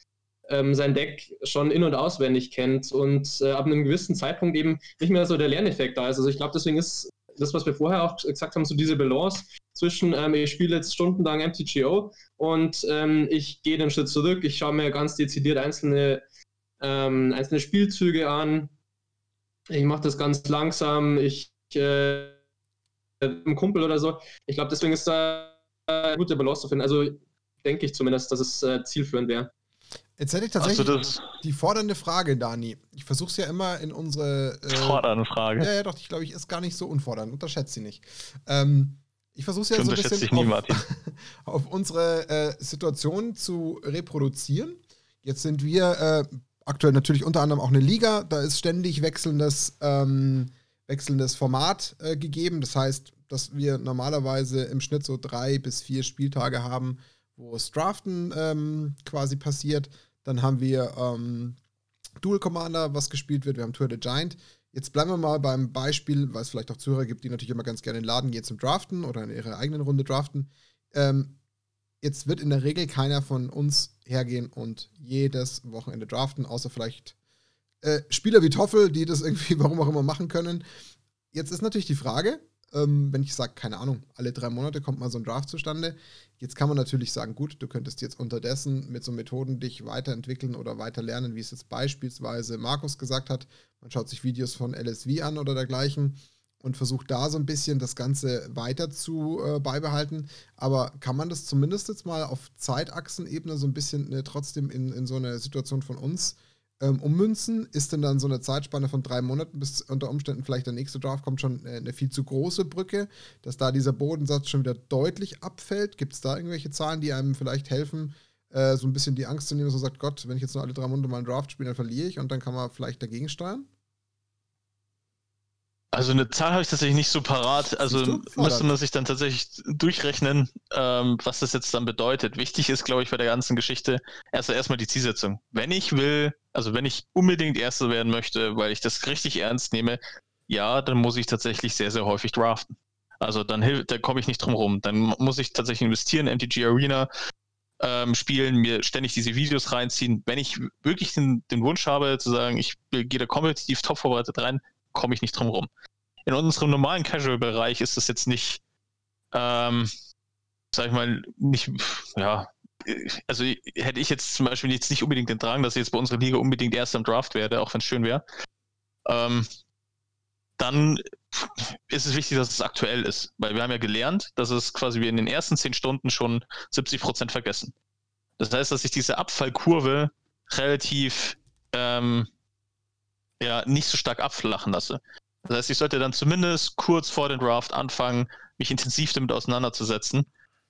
ähm, sein Deck schon in- und auswendig kennt und äh, ab einem gewissen Zeitpunkt eben nicht mehr so der Lerneffekt da ist. Also ich glaube, deswegen ist das, was wir vorher auch gesagt haben, so diese Balance zwischen, ähm, ich spiele jetzt stundenlang MTGO und ähm, ich gehe den Schritt zurück, ich schaue mir ganz dezidiert einzelne, ähm, einzelne Spielzüge an, ich mache das ganz langsam, ich äh, einem Kumpel oder so. Ich glaube, deswegen ist da eine gute Balance zu finden. Also denke ich zumindest, dass es äh, zielführend wäre. Jetzt hätte ich tatsächlich also die fordernde Frage, Dani. Ich versuche es ja immer in unsere. Äh, fordernde Frage. Ja, ja, doch, ich glaube, ich ist gar nicht so unfordernd. Unterschätze sie nicht. Ähm, ich versuche es ja so ein bisschen nie, auf, *laughs* auf, unsere äh, Situation zu reproduzieren. Jetzt sind wir äh, aktuell natürlich unter anderem auch eine Liga. Da ist ständig wechselndes, ähm, wechselndes Format äh, gegeben. Das heißt, dass wir normalerweise im Schnitt so drei bis vier Spieltage haben, wo das Draften ähm, quasi passiert. Dann haben wir ähm, Dual Commander, was gespielt wird. Wir haben Tour the Giant. Jetzt bleiben wir mal beim Beispiel, weil es vielleicht auch Zuhörer gibt, die natürlich immer ganz gerne in den Laden gehen zum Draften oder in ihrer eigenen Runde draften. Ähm, jetzt wird in der Regel keiner von uns hergehen und jedes Wochenende draften, außer vielleicht äh, Spieler wie Toffel, die das irgendwie, *laughs* warum auch immer, machen können. Jetzt ist natürlich die Frage, ähm, wenn ich sage, keine Ahnung, alle drei Monate kommt mal so ein Draft zustande. Jetzt kann man natürlich sagen, gut, du könntest jetzt unterdessen mit so Methoden dich weiterentwickeln oder weiter lernen, wie es jetzt beispielsweise Markus gesagt hat. Man schaut sich Videos von LSV an oder dergleichen und versucht da so ein bisschen das Ganze weiter zu äh, beibehalten. Aber kann man das zumindest jetzt mal auf Zeitachsenebene so ein bisschen äh, trotzdem in, in so eine Situation von uns ähm, ummünzen, ist denn dann so eine Zeitspanne von drei Monaten, bis unter Umständen vielleicht der nächste Draft kommt, schon äh, eine viel zu große Brücke, dass da dieser Bodensatz schon wieder deutlich abfällt? Gibt es da irgendwelche Zahlen, die einem vielleicht helfen, äh, so ein bisschen die Angst zu nehmen, so sagt Gott, wenn ich jetzt nur alle drei Monate mal einen Draft spiele, dann verliere ich und dann kann man vielleicht dagegen steuern? Also eine Zahl habe ich tatsächlich nicht so parat. Also müsste man sich dann tatsächlich durchrechnen, ähm, was das jetzt dann bedeutet. Wichtig ist, glaube ich, bei der ganzen Geschichte erst erstmal die Zielsetzung. Wenn ich will, also wenn ich unbedingt Erster werden möchte, weil ich das richtig ernst nehme, ja, dann muss ich tatsächlich sehr, sehr häufig draften. Also dann hilft, da komme ich nicht drum rum. Dann muss ich tatsächlich investieren, MTG Arena ähm, spielen, mir ständig diese Videos reinziehen. Wenn ich wirklich den, den Wunsch habe zu sagen, ich gehe da kompetitiv top vorbereitet rein, komme ich nicht drum rum. In unserem normalen Casual-Bereich ist das jetzt nicht, ähm, sag ich mal, nicht, ja, also hätte ich jetzt zum Beispiel jetzt nicht unbedingt den Drang, dass ich jetzt bei unserer Liga unbedingt erst am Draft werde, auch wenn es schön wäre, ähm, dann ist es wichtig, dass es aktuell ist. Weil wir haben ja gelernt, dass es quasi wir in den ersten zehn Stunden schon 70 Prozent vergessen. Das heißt, dass ich diese Abfallkurve relativ ähm, ja nicht so stark abflachen lasse. Das heißt, ich sollte dann zumindest kurz vor dem Draft anfangen, mich intensiv damit auseinanderzusetzen,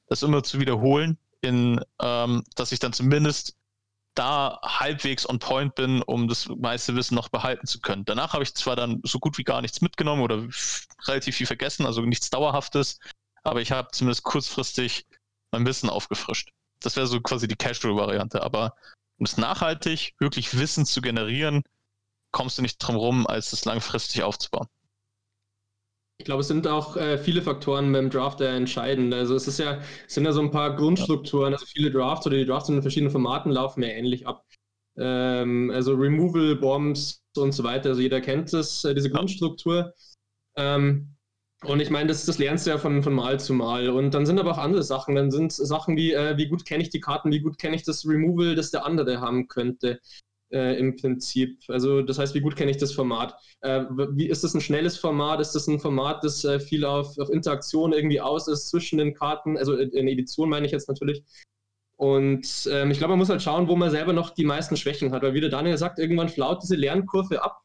das immer zu wiederholen, in, ähm, dass ich dann zumindest da halbwegs on point bin, um das meiste Wissen noch behalten zu können. Danach habe ich zwar dann so gut wie gar nichts mitgenommen oder relativ viel vergessen, also nichts Dauerhaftes, aber ich habe zumindest kurzfristig mein Wissen aufgefrischt. Das wäre so quasi die Casual-Variante. Aber um es nachhaltig, wirklich Wissen zu generieren, kommst du nicht drum rum, als es langfristig aufzubauen. Ich glaube, es sind auch äh, viele Faktoren beim Draft entscheidend. Also es ist ja, es sind ja so ein paar Grundstrukturen. Also viele Drafts oder die Drafts in verschiedenen Formaten laufen ja ähnlich ab. Ähm, also Removal, Bombs und so weiter. Also jeder kennt das, äh, diese Grundstruktur. Ähm, und ich meine, das, das lernst du ja von, von Mal zu Mal. Und dann sind aber auch andere Sachen. Dann sind Sachen wie, äh, wie gut kenne ich die Karten, wie gut kenne ich das Removal, das der andere haben könnte äh, im Prinzip. Also das heißt, wie gut kenne ich das Format? Äh, wie ist das ein schnelles Format? Ist das ein Format, das äh, viel auf, auf Interaktion irgendwie aus ist zwischen den Karten? Also in Edition meine ich jetzt natürlich. Und ähm, ich glaube, man muss halt schauen, wo man selber noch die meisten Schwächen hat, weil wie der Daniel sagt, irgendwann flaut diese Lernkurve ab.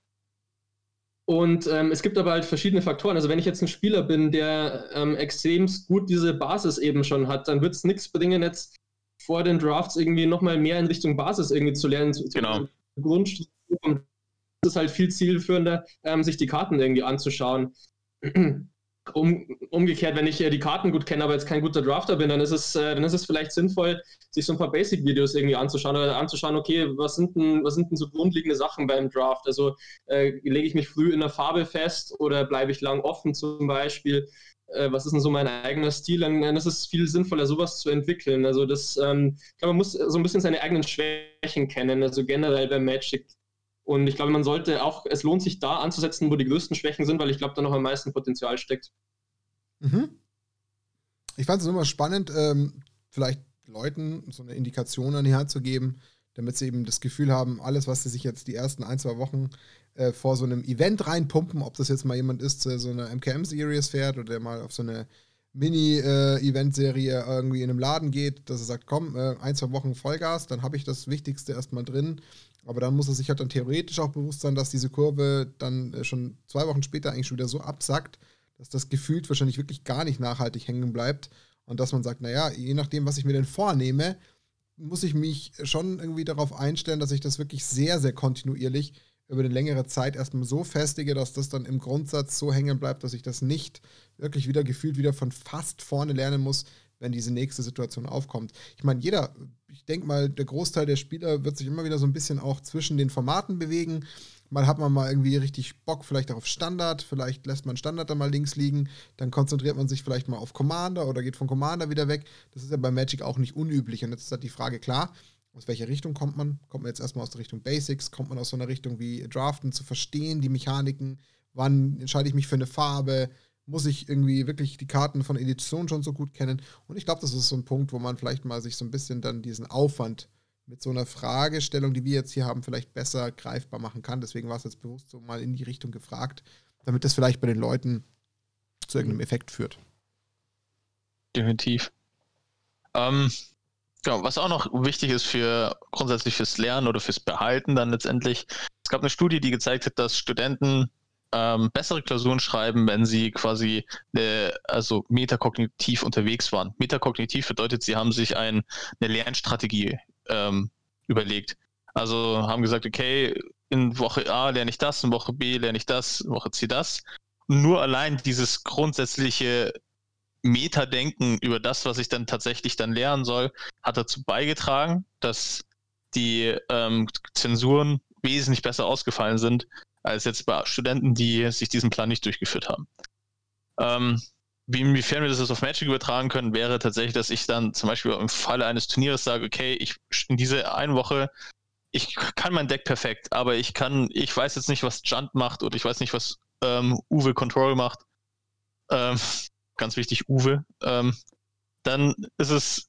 Und ähm, es gibt aber halt verschiedene Faktoren. Also wenn ich jetzt ein Spieler bin, der ähm, extrem gut diese Basis eben schon hat, dann wird es nichts bringen, jetzt vor den Drafts irgendwie nochmal mehr in Richtung Basis irgendwie zu lernen. Genau. Grundstruktur. Es ist halt viel zielführender, ähm, sich die Karten irgendwie anzuschauen. *clears throat* um, umgekehrt, wenn ich äh, die Karten gut kenne, aber jetzt kein guter Drafter bin, dann ist es, äh, dann ist es vielleicht sinnvoll, sich so ein paar Basic-Videos irgendwie anzuschauen oder anzuschauen, okay, was sind denn, was sind denn so grundlegende Sachen beim Draft? Also äh, lege ich mich früh in der Farbe fest oder bleibe ich lang offen zum Beispiel? Äh, was ist denn so mein eigener Stil? Dann, dann ist es viel sinnvoller, sowas zu entwickeln. Also das, ähm, ich glaube, man muss so ein bisschen seine eigenen Schwächen kennen, also generell beim Magic. Und ich glaube, man sollte auch, es lohnt sich da anzusetzen, wo die größten Schwächen sind, weil ich glaube, da noch am meisten Potenzial steckt. Mhm. Ich fand es immer spannend, ähm, vielleicht Leuten so eine Indikation an die Hand zu geben, damit sie eben das Gefühl haben, alles, was sie sich jetzt die ersten ein, zwei Wochen äh, vor so einem Event reinpumpen, ob das jetzt mal jemand ist, der so eine MKM-Series fährt oder der mal auf so eine Mini-Event-Serie irgendwie in einem Laden geht, dass er sagt, komm, äh, ein, zwei Wochen Vollgas, dann habe ich das Wichtigste erstmal drin. Aber dann muss er sich halt dann theoretisch auch bewusst sein, dass diese Kurve dann äh, schon zwei Wochen später eigentlich schon wieder so absackt, dass das gefühlt wahrscheinlich wirklich gar nicht nachhaltig hängen bleibt und dass man sagt, naja, je nachdem, was ich mir denn vornehme, muss ich mich schon irgendwie darauf einstellen, dass ich das wirklich sehr, sehr kontinuierlich über eine längere Zeit erstmal so festige, dass das dann im Grundsatz so hängen bleibt, dass ich das nicht wirklich wieder gefühlt wieder von fast vorne lernen muss, wenn diese nächste Situation aufkommt. Ich meine, jeder, ich denke mal, der Großteil der Spieler wird sich immer wieder so ein bisschen auch zwischen den Formaten bewegen. Mal hat man mal irgendwie richtig Bock, vielleicht auch auf Standard, vielleicht lässt man Standard dann mal links liegen, dann konzentriert man sich vielleicht mal auf Commander oder geht von Commander wieder weg. Das ist ja bei Magic auch nicht unüblich. Und jetzt ist halt die Frage klar, aus welcher Richtung kommt man? Kommt man jetzt erstmal aus der Richtung Basics? Kommt man aus so einer Richtung wie Draften, zu verstehen, die Mechaniken? Wann entscheide ich mich für eine Farbe? Muss ich irgendwie wirklich die Karten von Edition schon so gut kennen? Und ich glaube, das ist so ein Punkt, wo man vielleicht mal sich so ein bisschen dann diesen Aufwand mit so einer Fragestellung, die wir jetzt hier haben, vielleicht besser greifbar machen kann. Deswegen war es jetzt bewusst so mal in die Richtung gefragt, damit das vielleicht bei den Leuten zu irgendeinem Effekt führt. Definitiv. Ähm, Genau, was auch noch wichtig ist für grundsätzlich fürs Lernen oder fürs Behalten dann letztendlich, es gab eine Studie, die gezeigt hat, dass Studenten ähm, bessere Klausuren schreiben, wenn sie quasi äh, also metakognitiv unterwegs waren. Metakognitiv bedeutet, sie haben sich ein, eine Lernstrategie ähm, überlegt. Also haben gesagt, okay, in Woche A lerne ich das, in Woche B lerne ich das, in Woche C das. Nur allein dieses grundsätzliche Metadenken über das, was ich dann tatsächlich dann lernen soll, hat dazu beigetragen, dass die ähm, Zensuren wesentlich besser ausgefallen sind, als jetzt bei Studenten, die sich diesen Plan nicht durchgeführt haben. Ähm, wie, inwiefern wir das auf Magic übertragen können, wäre tatsächlich, dass ich dann zum Beispiel im Falle eines Turnieres sage, okay, ich in diese eine Woche, ich kann mein Deck perfekt, aber ich kann, ich weiß jetzt nicht, was Junt macht oder ich weiß nicht, was ähm, Uwe Control macht. Ähm, ganz wichtig, Uwe, ähm, dann ist es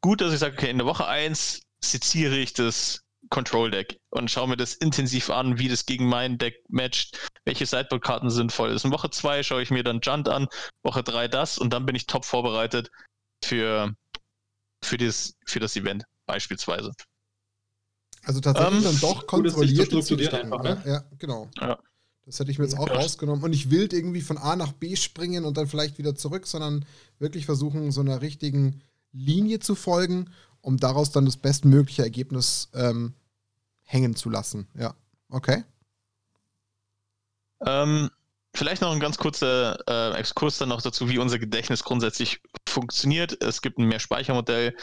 gut, dass ich sage, okay, in der Woche 1 seziere ich das Control Deck und schaue mir das intensiv an, wie das gegen mein Deck matcht, welche Sideboard-Karten sinnvoll ist. In Woche 2 schaue ich mir dann Junt an, Woche 3 das und dann bin ich top vorbereitet für, für, das, für das Event beispielsweise. Also tatsächlich ähm, dann doch kontrolliert strukturiert einfach, ne? Ja, genau. Ja. Das hätte ich mir jetzt auch rausgenommen. Und nicht wild irgendwie von A nach B springen und dann vielleicht wieder zurück, sondern wirklich versuchen, so einer richtigen Linie zu folgen, um daraus dann das bestmögliche Ergebnis ähm, hängen zu lassen. Ja, okay. Ähm, vielleicht noch ein ganz kurzer äh, Exkurs dann noch dazu, wie unser Gedächtnis grundsätzlich funktioniert. Es gibt ein Mehrspeichermodell,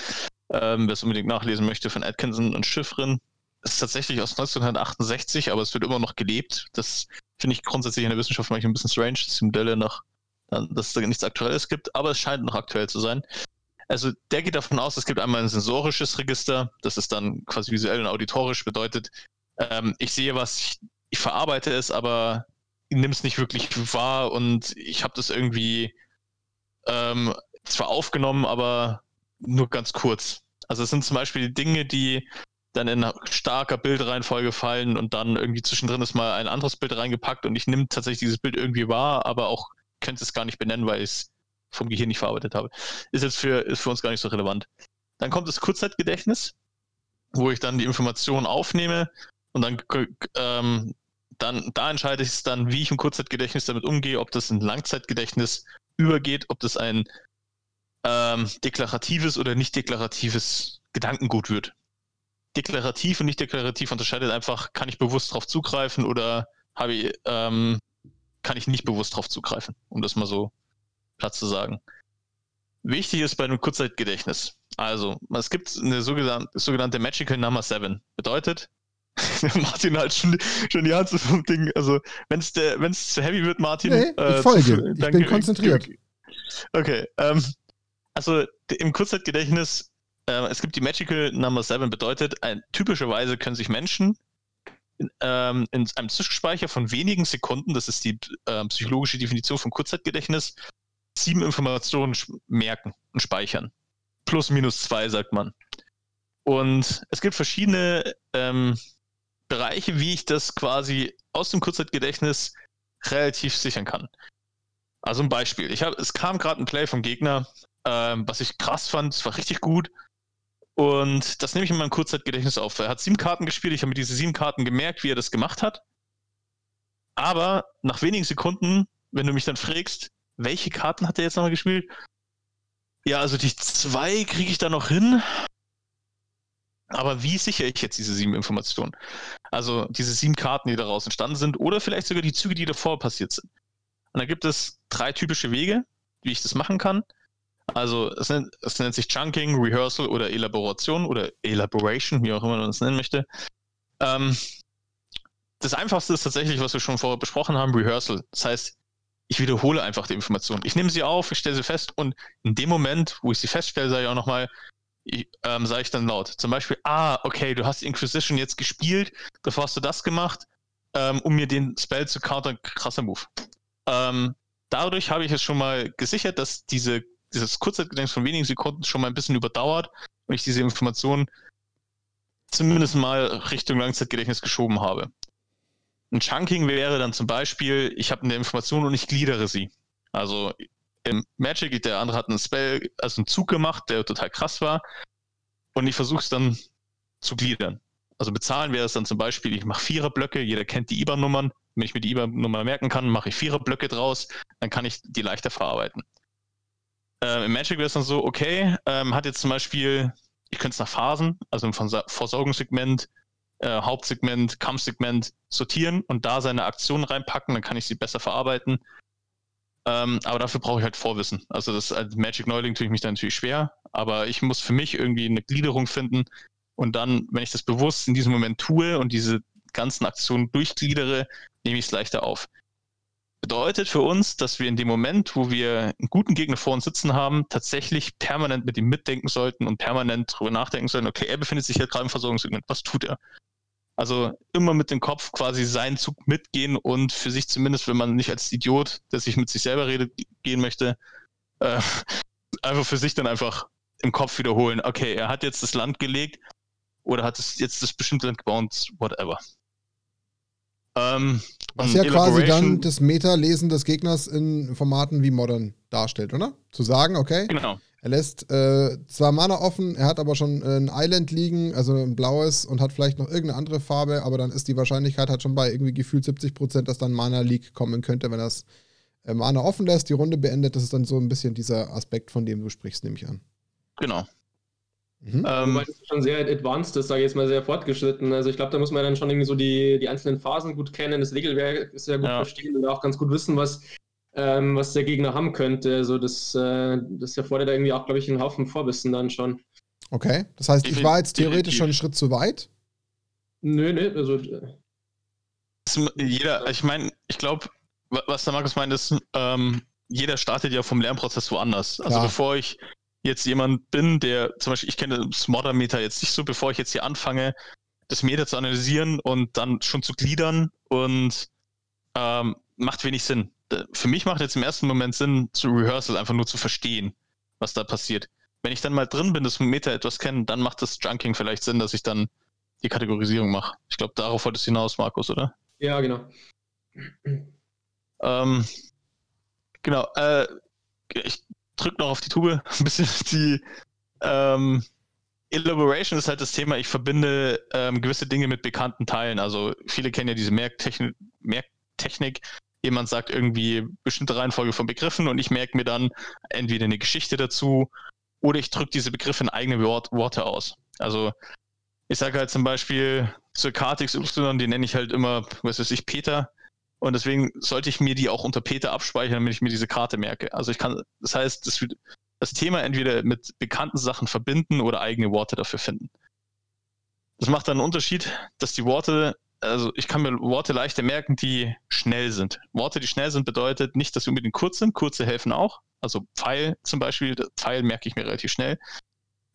ähm, wer es unbedingt nachlesen möchte, von Atkinson und Schiffrin. Ist tatsächlich aus 1968, aber es wird immer noch gelebt. Das finde ich grundsätzlich in der Wissenschaft manchmal ein bisschen strange, dass die Modelle noch, dass es da nichts Aktuelles gibt, aber es scheint noch aktuell zu sein. Also der geht davon aus, es gibt einmal ein sensorisches Register, das ist dann quasi visuell und auditorisch, bedeutet, ähm, ich sehe was, ich, ich verarbeite es, aber nehme es nicht wirklich wahr und ich habe das irgendwie ähm, zwar aufgenommen, aber nur ganz kurz. Also es sind zum Beispiel Dinge, die dann in starker Bildreihenfolge fallen und dann irgendwie zwischendrin ist mal ein anderes Bild reingepackt und ich nehme tatsächlich dieses Bild irgendwie wahr, aber auch könnte es gar nicht benennen, weil ich es vom Gehirn nicht verarbeitet habe. Ist jetzt für, ist für uns gar nicht so relevant. Dann kommt das Kurzzeitgedächtnis, wo ich dann die Informationen aufnehme und dann, ähm, dann da entscheide ich es dann, wie ich im Kurzzeitgedächtnis damit umgehe, ob das ein Langzeitgedächtnis übergeht, ob das ein ähm, deklaratives oder nicht deklaratives Gedankengut wird deklarativ und nicht deklarativ unterscheidet einfach, kann ich bewusst darauf zugreifen oder habe ich, ähm, kann ich nicht bewusst drauf zugreifen, um das mal so platt zu sagen. Wichtig ist bei einem Kurzzeitgedächtnis. Also, es gibt eine sogenannte, sogenannte Magical Number 7. Bedeutet, *laughs* Martin halt schon, schon die Hand vom Ding. Also, wenn es zu heavy wird, Martin. Nee, ich äh, folge. Zu, *laughs* ich bin konzentriert. Okay. Ähm, also, im Kurzzeitgedächtnis, äh, es gibt die Magical Number 7, bedeutet, ein, typischerweise können sich Menschen in, ähm, in einem Zwischenspeicher von wenigen Sekunden, das ist die äh, psychologische Definition von Kurzzeitgedächtnis, sieben Informationen merken und speichern. Plus, minus zwei, sagt man. Und es gibt verschiedene ähm, Bereiche, wie ich das quasi aus dem Kurzzeitgedächtnis relativ sichern kann. Also ein Beispiel. Ich hab, es kam gerade ein Play vom Gegner, ähm, was ich krass fand, es war richtig gut. Und das nehme ich in meinem Kurzzeitgedächtnis auf. Er hat sieben Karten gespielt, ich habe mir diese sieben Karten gemerkt, wie er das gemacht hat. Aber nach wenigen Sekunden, wenn du mich dann fragst, welche Karten hat er jetzt nochmal gespielt? Ja, also die zwei kriege ich da noch hin. Aber wie sichere ich jetzt diese sieben Informationen? Also diese sieben Karten, die daraus entstanden sind, oder vielleicht sogar die Züge, die davor passiert sind. Und da gibt es drei typische Wege, wie ich das machen kann. Also es nennt, es nennt sich Chunking, Rehearsal oder Elaboration oder Elaboration, wie auch immer man es nennen möchte. Ähm, das einfachste ist tatsächlich, was wir schon vorher besprochen haben, Rehearsal. Das heißt, ich wiederhole einfach die Informationen. Ich nehme sie auf, ich stelle sie fest und in dem Moment, wo ich sie feststelle, sage ich auch nochmal, ähm, sage ich dann laut. Zum Beispiel, ah, okay, du hast Inquisition jetzt gespielt, davor hast du das gemacht, ähm, um mir den Spell zu countern, krasser Move. Ähm, dadurch habe ich es schon mal gesichert, dass diese, dieses Kurzzeitgedächtnis von wenigen Sekunden schon mal ein bisschen überdauert und ich diese Informationen zumindest mal Richtung Langzeitgedächtnis geschoben habe. Ein Chunking wäre dann zum Beispiel, ich habe eine Information und ich gliedere sie. Also im Magic, der andere hat einen Spell, also einen Zug gemacht, der total krass war. Und ich versuche es dann zu gliedern. Also bezahlen wäre es dann zum Beispiel, ich mache Viererblöcke, jeder kennt die IBAN-Nummern. Wenn ich mir die IBAN-Nummer merken kann, mache ich Viererblöcke draus, dann kann ich die leichter verarbeiten. Ähm, Im Magic wäre es dann so, okay, ähm, hat jetzt zum Beispiel, ich könnte es nach Phasen, also im Versorgungssegment, äh, Hauptsegment, Kampfsegment sortieren und da seine Aktionen reinpacken, dann kann ich sie besser verarbeiten. Ähm, aber dafür brauche ich halt Vorwissen. Also das als Magic Neuling tue ich mich da natürlich schwer, aber ich muss für mich irgendwie eine Gliederung finden und dann, wenn ich das bewusst in diesem Moment tue und diese ganzen Aktionen durchgliedere, nehme ich es leichter auf. Bedeutet für uns, dass wir in dem Moment, wo wir einen guten Gegner vor uns sitzen haben, tatsächlich permanent mit ihm mitdenken sollten und permanent darüber nachdenken sollten, okay, er befindet sich jetzt gerade im Versorgungssegment, was tut er? Also immer mit dem Kopf quasi seinen Zug mitgehen und für sich zumindest, wenn man nicht als Idiot, der sich mit sich selber redet, gehen möchte, äh, *laughs* einfach für sich dann einfach im Kopf wiederholen, okay, er hat jetzt das Land gelegt oder hat es jetzt das bestimmte Land gebaut, whatever. Ähm, Was ja quasi dann das Meta-Lesen des Gegners in Formaten wie Modern darstellt, oder? Zu sagen, okay, genau. Er lässt äh, zwar Mana offen, er hat aber schon äh, ein Island liegen, also ein blaues und hat vielleicht noch irgendeine andere Farbe, aber dann ist die Wahrscheinlichkeit halt schon bei irgendwie gefühlt 70 Prozent, dass dann Mana Leak kommen könnte, wenn er das äh, Mana offen lässt, die Runde beendet. Das ist dann so ein bisschen dieser Aspekt, von dem du sprichst, nehme ich an. Genau. Mhm. Ähm, Wobei das schon sehr advanced ist, sage ich jetzt mal sehr fortgeschritten. Also ich glaube, da muss man dann schon irgendwie so die, die einzelnen Phasen gut kennen, das Regelwerk sehr gut ja. verstehen und auch ganz gut wissen, was ähm, was der Gegner haben könnte. Also das, äh, das erfordert irgendwie auch, glaube ich, einen Haufen Vorwissen dann schon. Okay, das heißt, ich war jetzt theoretisch schon einen Schritt zu weit? Nö, nö, also. Äh, jeder, ich meine, ich glaube, was der Markus meint, ist, ähm, jeder startet ja vom Lernprozess woanders. Also ja. bevor ich jetzt jemand bin, der zum Beispiel, ich kenne das Modder-Meter jetzt nicht so, bevor ich jetzt hier anfange, das Meter zu analysieren und dann schon zu gliedern und ähm, macht wenig Sinn für mich macht jetzt im ersten Moment Sinn, zu Rehearsal einfach nur zu verstehen, was da passiert. Wenn ich dann mal drin bin, das Meta etwas kennen, dann macht das Junking vielleicht Sinn, dass ich dann die Kategorisierung mache. Ich glaube, darauf wolltest du hinaus, Markus, oder? Ja, genau. Ähm, genau. Äh, ich drücke noch auf die Tube *laughs* ein bisschen die ähm, Elaboration ist halt das Thema, ich verbinde ähm, gewisse Dinge mit bekannten Teilen. Also viele kennen ja diese Merktechnik, jemand sagt irgendwie bestimmte Reihenfolge von Begriffen und ich merke mir dann entweder eine Geschichte dazu oder ich drücke diese Begriffe in eigene Wort, Worte aus. Also ich sage halt zum Beispiel zur Karte XY, die nenne ich halt immer, was weiß ich, Peter. Und deswegen sollte ich mir die auch unter Peter abspeichern, damit ich mir diese Karte merke. Also ich kann, das heißt, das, das Thema entweder mit bekannten Sachen verbinden oder eigene Worte dafür finden. Das macht dann einen Unterschied, dass die Worte, also ich kann mir Worte leichter merken, die schnell sind. Worte, die schnell sind, bedeutet nicht, dass sie unbedingt kurz sind. Kurze helfen auch. Also Pfeil zum Beispiel, Pfeil merke ich mir relativ schnell.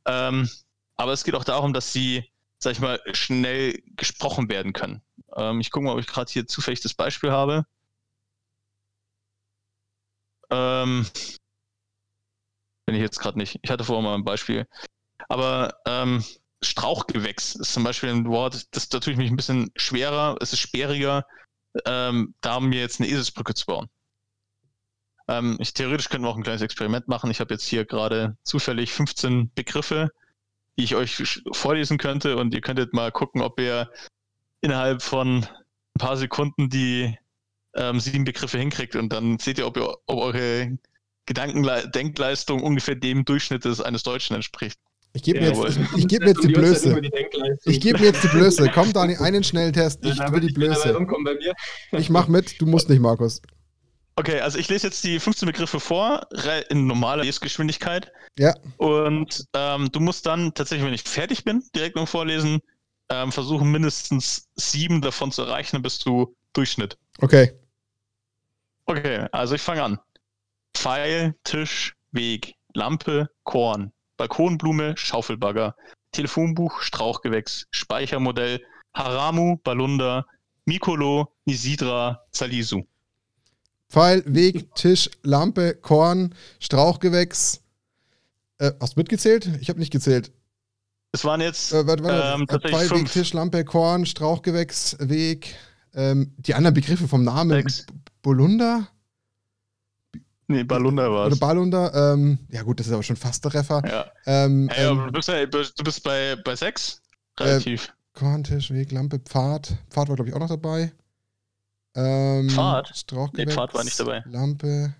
Ähm, aber es geht auch darum, dass sie, sag ich mal, schnell gesprochen werden können. Ähm, ich gucke mal, ob ich gerade hier zufällig das Beispiel habe. Ähm, bin ich jetzt gerade nicht. Ich hatte vorher mal ein Beispiel. Aber ähm, Strauchgewächs ist zum Beispiel ein Wort, das da tue ich mich ein bisschen schwerer, es ist sperriger, ähm, da mir jetzt eine Eselsbrücke zu bauen. Ähm, ich, theoretisch könnten wir auch ein kleines Experiment machen. Ich habe jetzt hier gerade zufällig 15 Begriffe, die ich euch vorlesen könnte und ihr könntet mal gucken, ob ihr innerhalb von ein paar Sekunden die ähm, sieben Begriffe hinkriegt und dann seht ihr, ob, ihr, ob eure Gedankendenkleistung ungefähr dem Durchschnitt des eines Deutschen entspricht. Ich gebe mir, jetzt, ich, ich geb mir jetzt die Blöße. Ich gebe mir jetzt die Blöße. Komm, Dani, einen Schnelltest. Ich will die Blöße. Ich mach mit, du musst nicht, Markus. Okay, also ich lese jetzt die 15 Begriffe vor, in normaler Lesgeschwindigkeit. Ja. Und ähm, du musst dann tatsächlich, wenn ich fertig bin, direkt beim Vorlesen, ähm, versuchen, mindestens sieben davon zu erreichen, dann bist du Durchschnitt. Okay. Okay, also ich fange an. Pfeil, Tisch, Weg, Lampe, Korn, Balkonblume, Schaufelbagger, Telefonbuch, Strauchgewächs, Speichermodell, Haramu, Balunda, Mikolo, Nisidra, Salisu. Pfeil, Weg, Tisch, Lampe, Korn, Strauchgewächs. Äh, hast du mitgezählt? Ich habe nicht gezählt. Es waren jetzt äh, warte, warte, ähm, tatsächlich Pfeil, fünf. Weg, Tisch, Lampe, Korn, Strauchgewächs, Weg. Ähm, die anderen Begriffe vom Namen. Sechs. Bolunda? Nee, Balunda war es. Oder Balunda, ähm, ja gut, das ist aber schon fast der Treffer. Ja. Ähm, hey, ähm, du bist, du bist bei, bei sechs? Relativ. Äh, Korntisch, Weg, Lampe, Pfad. Pfad war, glaube ich, auch noch dabei. Ähm, Pfad? Nee, Pfad war nicht dabei. Lampe.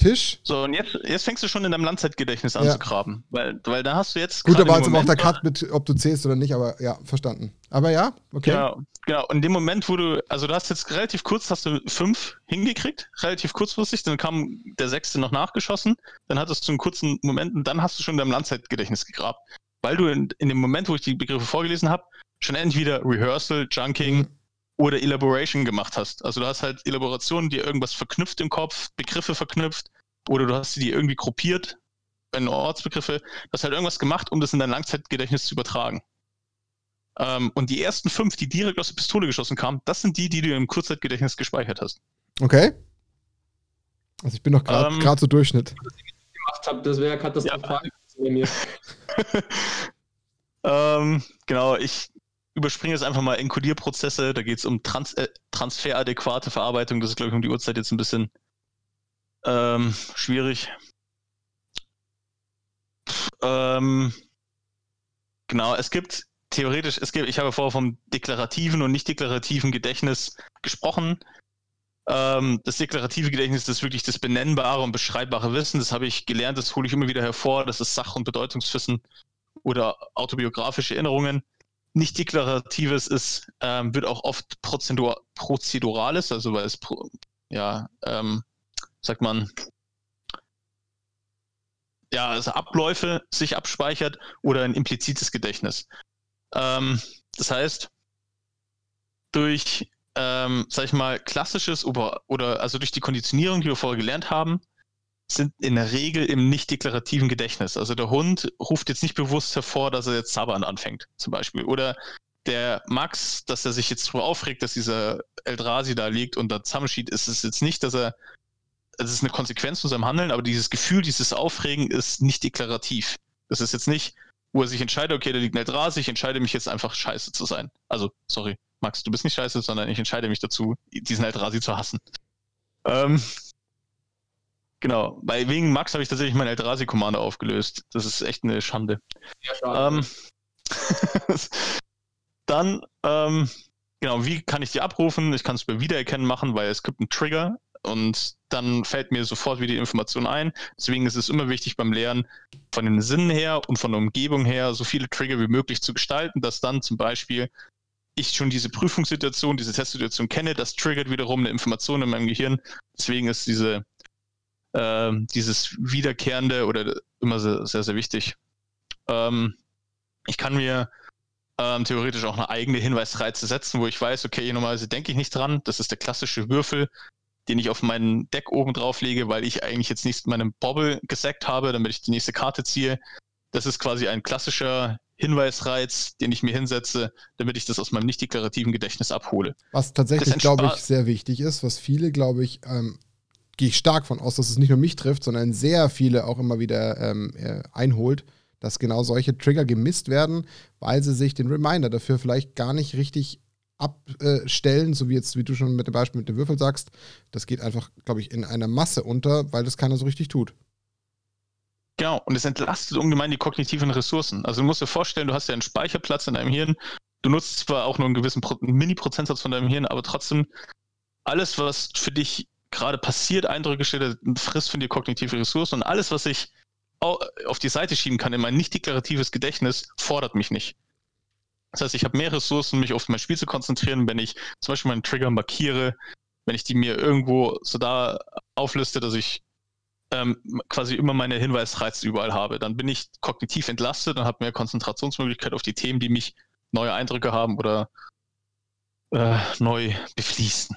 Tisch. So, und jetzt, jetzt fängst du schon in deinem Langzeitgedächtnis an ja. zu graben. Weil, weil da hast du jetzt. Gut, da war jetzt aber auch der Cut mit, ob du zählst oder nicht, aber ja, verstanden. Aber ja, okay. Genau, genau. Und in dem Moment, wo du, also du hast jetzt relativ kurz, hast du fünf hingekriegt, relativ kurzfristig, dann kam der sechste noch nachgeschossen, dann hattest du einen kurzen Moment und dann hast du schon in deinem Langzeitgedächtnis gegrabt. Weil du in, in dem Moment, wo ich die Begriffe vorgelesen habe, schon entweder Rehearsal, Junking, mhm oder Elaboration gemacht hast. Also du hast halt Elaborationen, die irgendwas verknüpft im Kopf, Begriffe verknüpft, oder du hast die irgendwie gruppiert, in Ortsbegriffe, du hast halt irgendwas gemacht, um das in dein Langzeitgedächtnis zu übertragen. Ähm, und die ersten fünf, die direkt aus der Pistole geschossen kamen, das sind die, die du im Kurzzeitgedächtnis gespeichert hast. Okay. Also ich bin noch gerade ähm, so Durchschnitt. Was ich gemacht habe, das wäre katastrophal ja. bei mir. *laughs* ähm, genau, ich überspringe jetzt einfach mal Enkodierprozesse. Da geht es um Trans äh, transferadäquate Verarbeitung. Das ist, glaube ich, um die Uhrzeit jetzt ein bisschen ähm, schwierig. Ähm, genau, es gibt theoretisch, es gibt, ich habe vorher vom deklarativen und nicht deklarativen Gedächtnis gesprochen. Ähm, das deklarative Gedächtnis ist wirklich das benennbare und beschreibbare Wissen. Das habe ich gelernt, das hole ich immer wieder hervor. Das ist Sach- und Bedeutungswissen oder autobiografische Erinnerungen nicht deklaratives ist, ähm, wird auch oft Prozedur prozedurales, also weil es, ja, ähm, sagt man, ja, also Abläufe sich abspeichert oder ein implizites Gedächtnis. Ähm, das heißt, durch, ähm, sag ich mal, klassisches oder, oder also durch die Konditionierung, die wir vorher gelernt haben, sind in der Regel im nicht deklarativen Gedächtnis. Also der Hund ruft jetzt nicht bewusst hervor, dass er jetzt Zabbern anfängt, zum Beispiel. Oder der Max, dass er sich jetzt darüber aufregt, dass dieser Eldrasi da liegt und da zusammenschied, ist es jetzt nicht, dass er, es ist eine Konsequenz von seinem Handeln, aber dieses Gefühl, dieses Aufregen ist nicht deklarativ. Das ist jetzt nicht, wo er sich entscheidet, okay, da liegt ein Eldrasi, ich entscheide mich jetzt einfach scheiße zu sein. Also, sorry, Max, du bist nicht scheiße, sondern ich entscheide mich dazu, diesen Eldrasi zu hassen. Ähm, Genau, bei wegen Max habe ich tatsächlich meinen Eldrazi-Commander aufgelöst. Das ist echt eine Schande. Ja, schade. Ähm, *laughs* dann, ähm, genau, wie kann ich die abrufen? Ich kann es bei Wiedererkennen machen, weil es gibt einen Trigger und dann fällt mir sofort wieder die Information ein. Deswegen ist es immer wichtig beim Lernen von den Sinnen her und von der Umgebung her so viele Trigger wie möglich zu gestalten, dass dann zum Beispiel ich schon diese Prüfungssituation, diese Testsituation kenne, das triggert wiederum eine Information in meinem Gehirn. Deswegen ist diese, äh, dieses Wiederkehrende oder immer sehr, sehr, sehr wichtig. Ähm, ich kann mir ähm, theoretisch auch eine eigene Hinweisreize setzen, wo ich weiß, okay, normalerweise denke ich nicht dran. Das ist der klassische Würfel, den ich auf meinen Deck oben drauf lege, weil ich eigentlich jetzt nicht meinen Bobble gesackt habe, damit ich die nächste Karte ziehe. Das ist quasi ein klassischer Hinweisreiz, den ich mir hinsetze, damit ich das aus meinem nicht deklarativen Gedächtnis abhole. Was tatsächlich, glaube ich, sehr wichtig ist, was viele, glaube ich, ähm, gehe ich stark von aus, dass es nicht nur mich trifft, sondern sehr viele auch immer wieder ähm, äh, einholt, dass genau solche Trigger gemisst werden, weil sie sich den Reminder dafür vielleicht gar nicht richtig abstellen, so wie jetzt, wie du schon mit dem Beispiel mit dem Würfel sagst. Das geht einfach, glaube ich, in einer Masse unter, weil das keiner so richtig tut. Genau, und es entlastet ungemein die kognitiven Ressourcen. Also du musst dir vorstellen, du hast ja einen Speicherplatz in deinem Hirn. Du nutzt zwar auch nur einen gewissen Pro Mini-Prozentsatz von deinem Hirn, aber trotzdem alles, was für dich gerade passiert, Eindrücke stellt, frisst von dir kognitive Ressourcen und alles, was ich auf die Seite schieben kann in mein nicht deklaratives Gedächtnis, fordert mich nicht. Das heißt, ich habe mehr Ressourcen, mich auf mein Spiel zu konzentrieren, wenn ich zum Beispiel meinen Trigger markiere, wenn ich die mir irgendwo so da aufliste, dass ich ähm, quasi immer meine Hinweisreize überall habe. Dann bin ich kognitiv entlastet und habe mehr Konzentrationsmöglichkeit auf die Themen, die mich neue Eindrücke haben oder äh, neu befließen.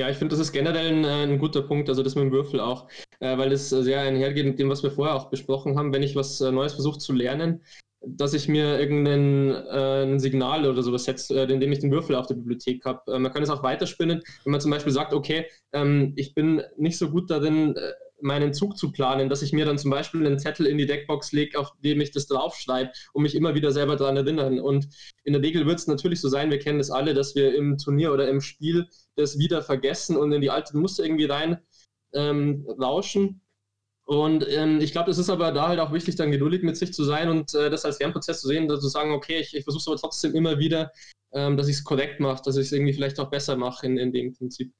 Ja, ich finde, das ist generell ein, ein, guter Punkt, also das mit dem Würfel auch, äh, weil es sehr einhergeht mit dem, was wir vorher auch besprochen haben. Wenn ich was äh, Neues versuche zu lernen, dass ich mir irgendein äh, Signal oder sowas setze, äh, indem ich den Würfel auf der Bibliothek habe. Äh, man kann es auch weiterspinnen, wenn man zum Beispiel sagt, okay, ähm, ich bin nicht so gut darin, äh, meinen Zug zu planen, dass ich mir dann zum Beispiel einen Zettel in die Deckbox lege, auf dem ich das draufschreibe, um mich immer wieder selber daran erinnern. Und in der Regel wird es natürlich so sein, wir kennen das alle, dass wir im Turnier oder im Spiel das wieder vergessen und in die alten Muster irgendwie rein ähm, rauschen. Und ähm, ich glaube, es ist aber da halt auch wichtig, dann geduldig mit sich zu sein und äh, das als Lernprozess zu sehen, zu sagen, okay, ich, ich versuche es aber trotzdem immer wieder, ähm, dass ich es korrekt mache, dass ich es irgendwie vielleicht auch besser mache in, in dem Prinzip.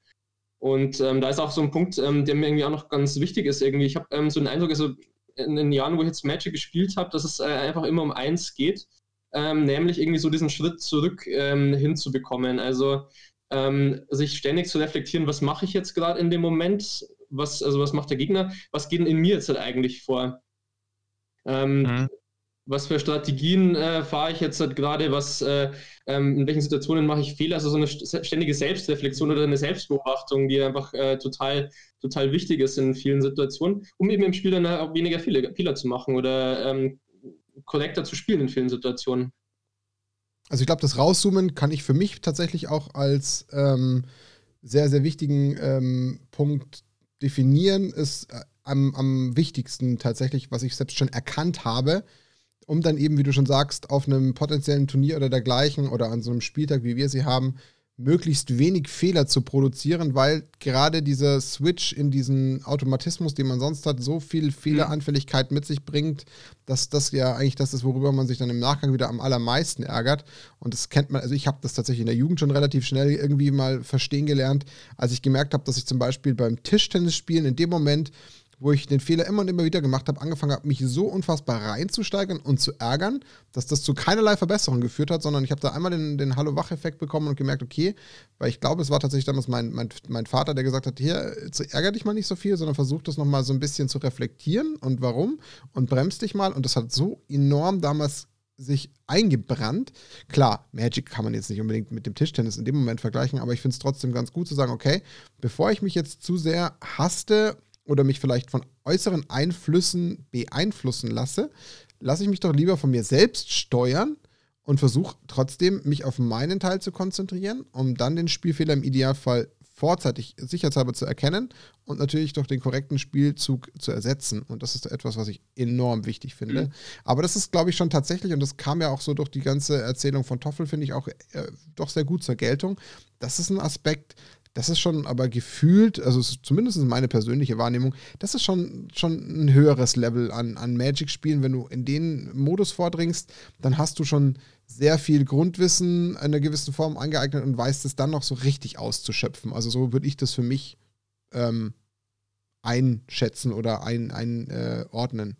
Und ähm, da ist auch so ein Punkt, ähm, der mir irgendwie auch noch ganz wichtig ist. Irgendwie, ich habe ähm, so den Eindruck, also in den Jahren, wo ich jetzt Magic gespielt habe, dass es äh, einfach immer um eins geht, ähm, nämlich irgendwie so diesen Schritt zurück ähm, hinzubekommen. Also ähm, sich ständig zu reflektieren, was mache ich jetzt gerade in dem Moment, was, also was macht der Gegner, was geht in mir jetzt halt eigentlich vor. Mhm was für Strategien äh, fahre ich jetzt halt gerade, was, äh, ähm, in welchen Situationen mache ich Fehler, also so eine ständige Selbstreflexion oder eine Selbstbeobachtung, die einfach äh, total, total wichtig ist in vielen Situationen, um eben im Spiel dann auch weniger Fehler, Fehler zu machen oder ähm, korrekter zu spielen in vielen Situationen. Also ich glaube, das Rauszoomen kann ich für mich tatsächlich auch als ähm, sehr, sehr wichtigen ähm, Punkt definieren, ist äh, am, am wichtigsten tatsächlich, was ich selbst schon erkannt habe, um dann eben, wie du schon sagst, auf einem potenziellen Turnier oder dergleichen oder an so einem Spieltag, wie wir sie haben, möglichst wenig Fehler zu produzieren, weil gerade dieser Switch in diesen Automatismus, den man sonst hat, so viel Fehleranfälligkeit mit sich bringt, dass das ja eigentlich das ist, worüber man sich dann im Nachgang wieder am allermeisten ärgert. Und das kennt man, also ich habe das tatsächlich in der Jugend schon relativ schnell irgendwie mal verstehen gelernt, als ich gemerkt habe, dass ich zum Beispiel beim Tischtennisspielen in dem Moment wo ich den Fehler immer und immer wieder gemacht habe, angefangen habe, mich so unfassbar reinzusteigern und zu ärgern, dass das zu keinerlei Verbesserung geführt hat, sondern ich habe da einmal den, den Hallo-Wach-Effekt bekommen und gemerkt, okay, weil ich glaube, es war tatsächlich damals mein, mein, mein Vater, der gesagt hat, hier, ärger dich mal nicht so viel, sondern versuch das nochmal so ein bisschen zu reflektieren und warum und bremst dich mal und das hat so enorm damals sich eingebrannt. Klar, Magic kann man jetzt nicht unbedingt mit dem Tischtennis in dem Moment vergleichen, aber ich finde es trotzdem ganz gut zu sagen, okay, bevor ich mich jetzt zu sehr haste oder mich vielleicht von äußeren Einflüssen beeinflussen lasse, lasse ich mich doch lieber von mir selbst steuern und versuche trotzdem, mich auf meinen Teil zu konzentrieren, um dann den Spielfehler im Idealfall vorzeitig sicherheitshalber zu erkennen und natürlich durch den korrekten Spielzug zu ersetzen. Und das ist etwas, was ich enorm wichtig finde. Mhm. Aber das ist, glaube ich, schon tatsächlich, und das kam ja auch so durch die ganze Erzählung von Toffel, finde ich auch äh, doch sehr gut zur Geltung. Das ist ein Aspekt, das ist schon aber gefühlt, also zumindest meine persönliche Wahrnehmung, das ist schon, schon ein höheres Level an, an Magic-Spielen. Wenn du in den Modus vordringst, dann hast du schon sehr viel Grundwissen in einer gewissen Form angeeignet und weißt es dann noch so richtig auszuschöpfen. Also so würde ich das für mich ähm, einschätzen oder einordnen. Ein, äh,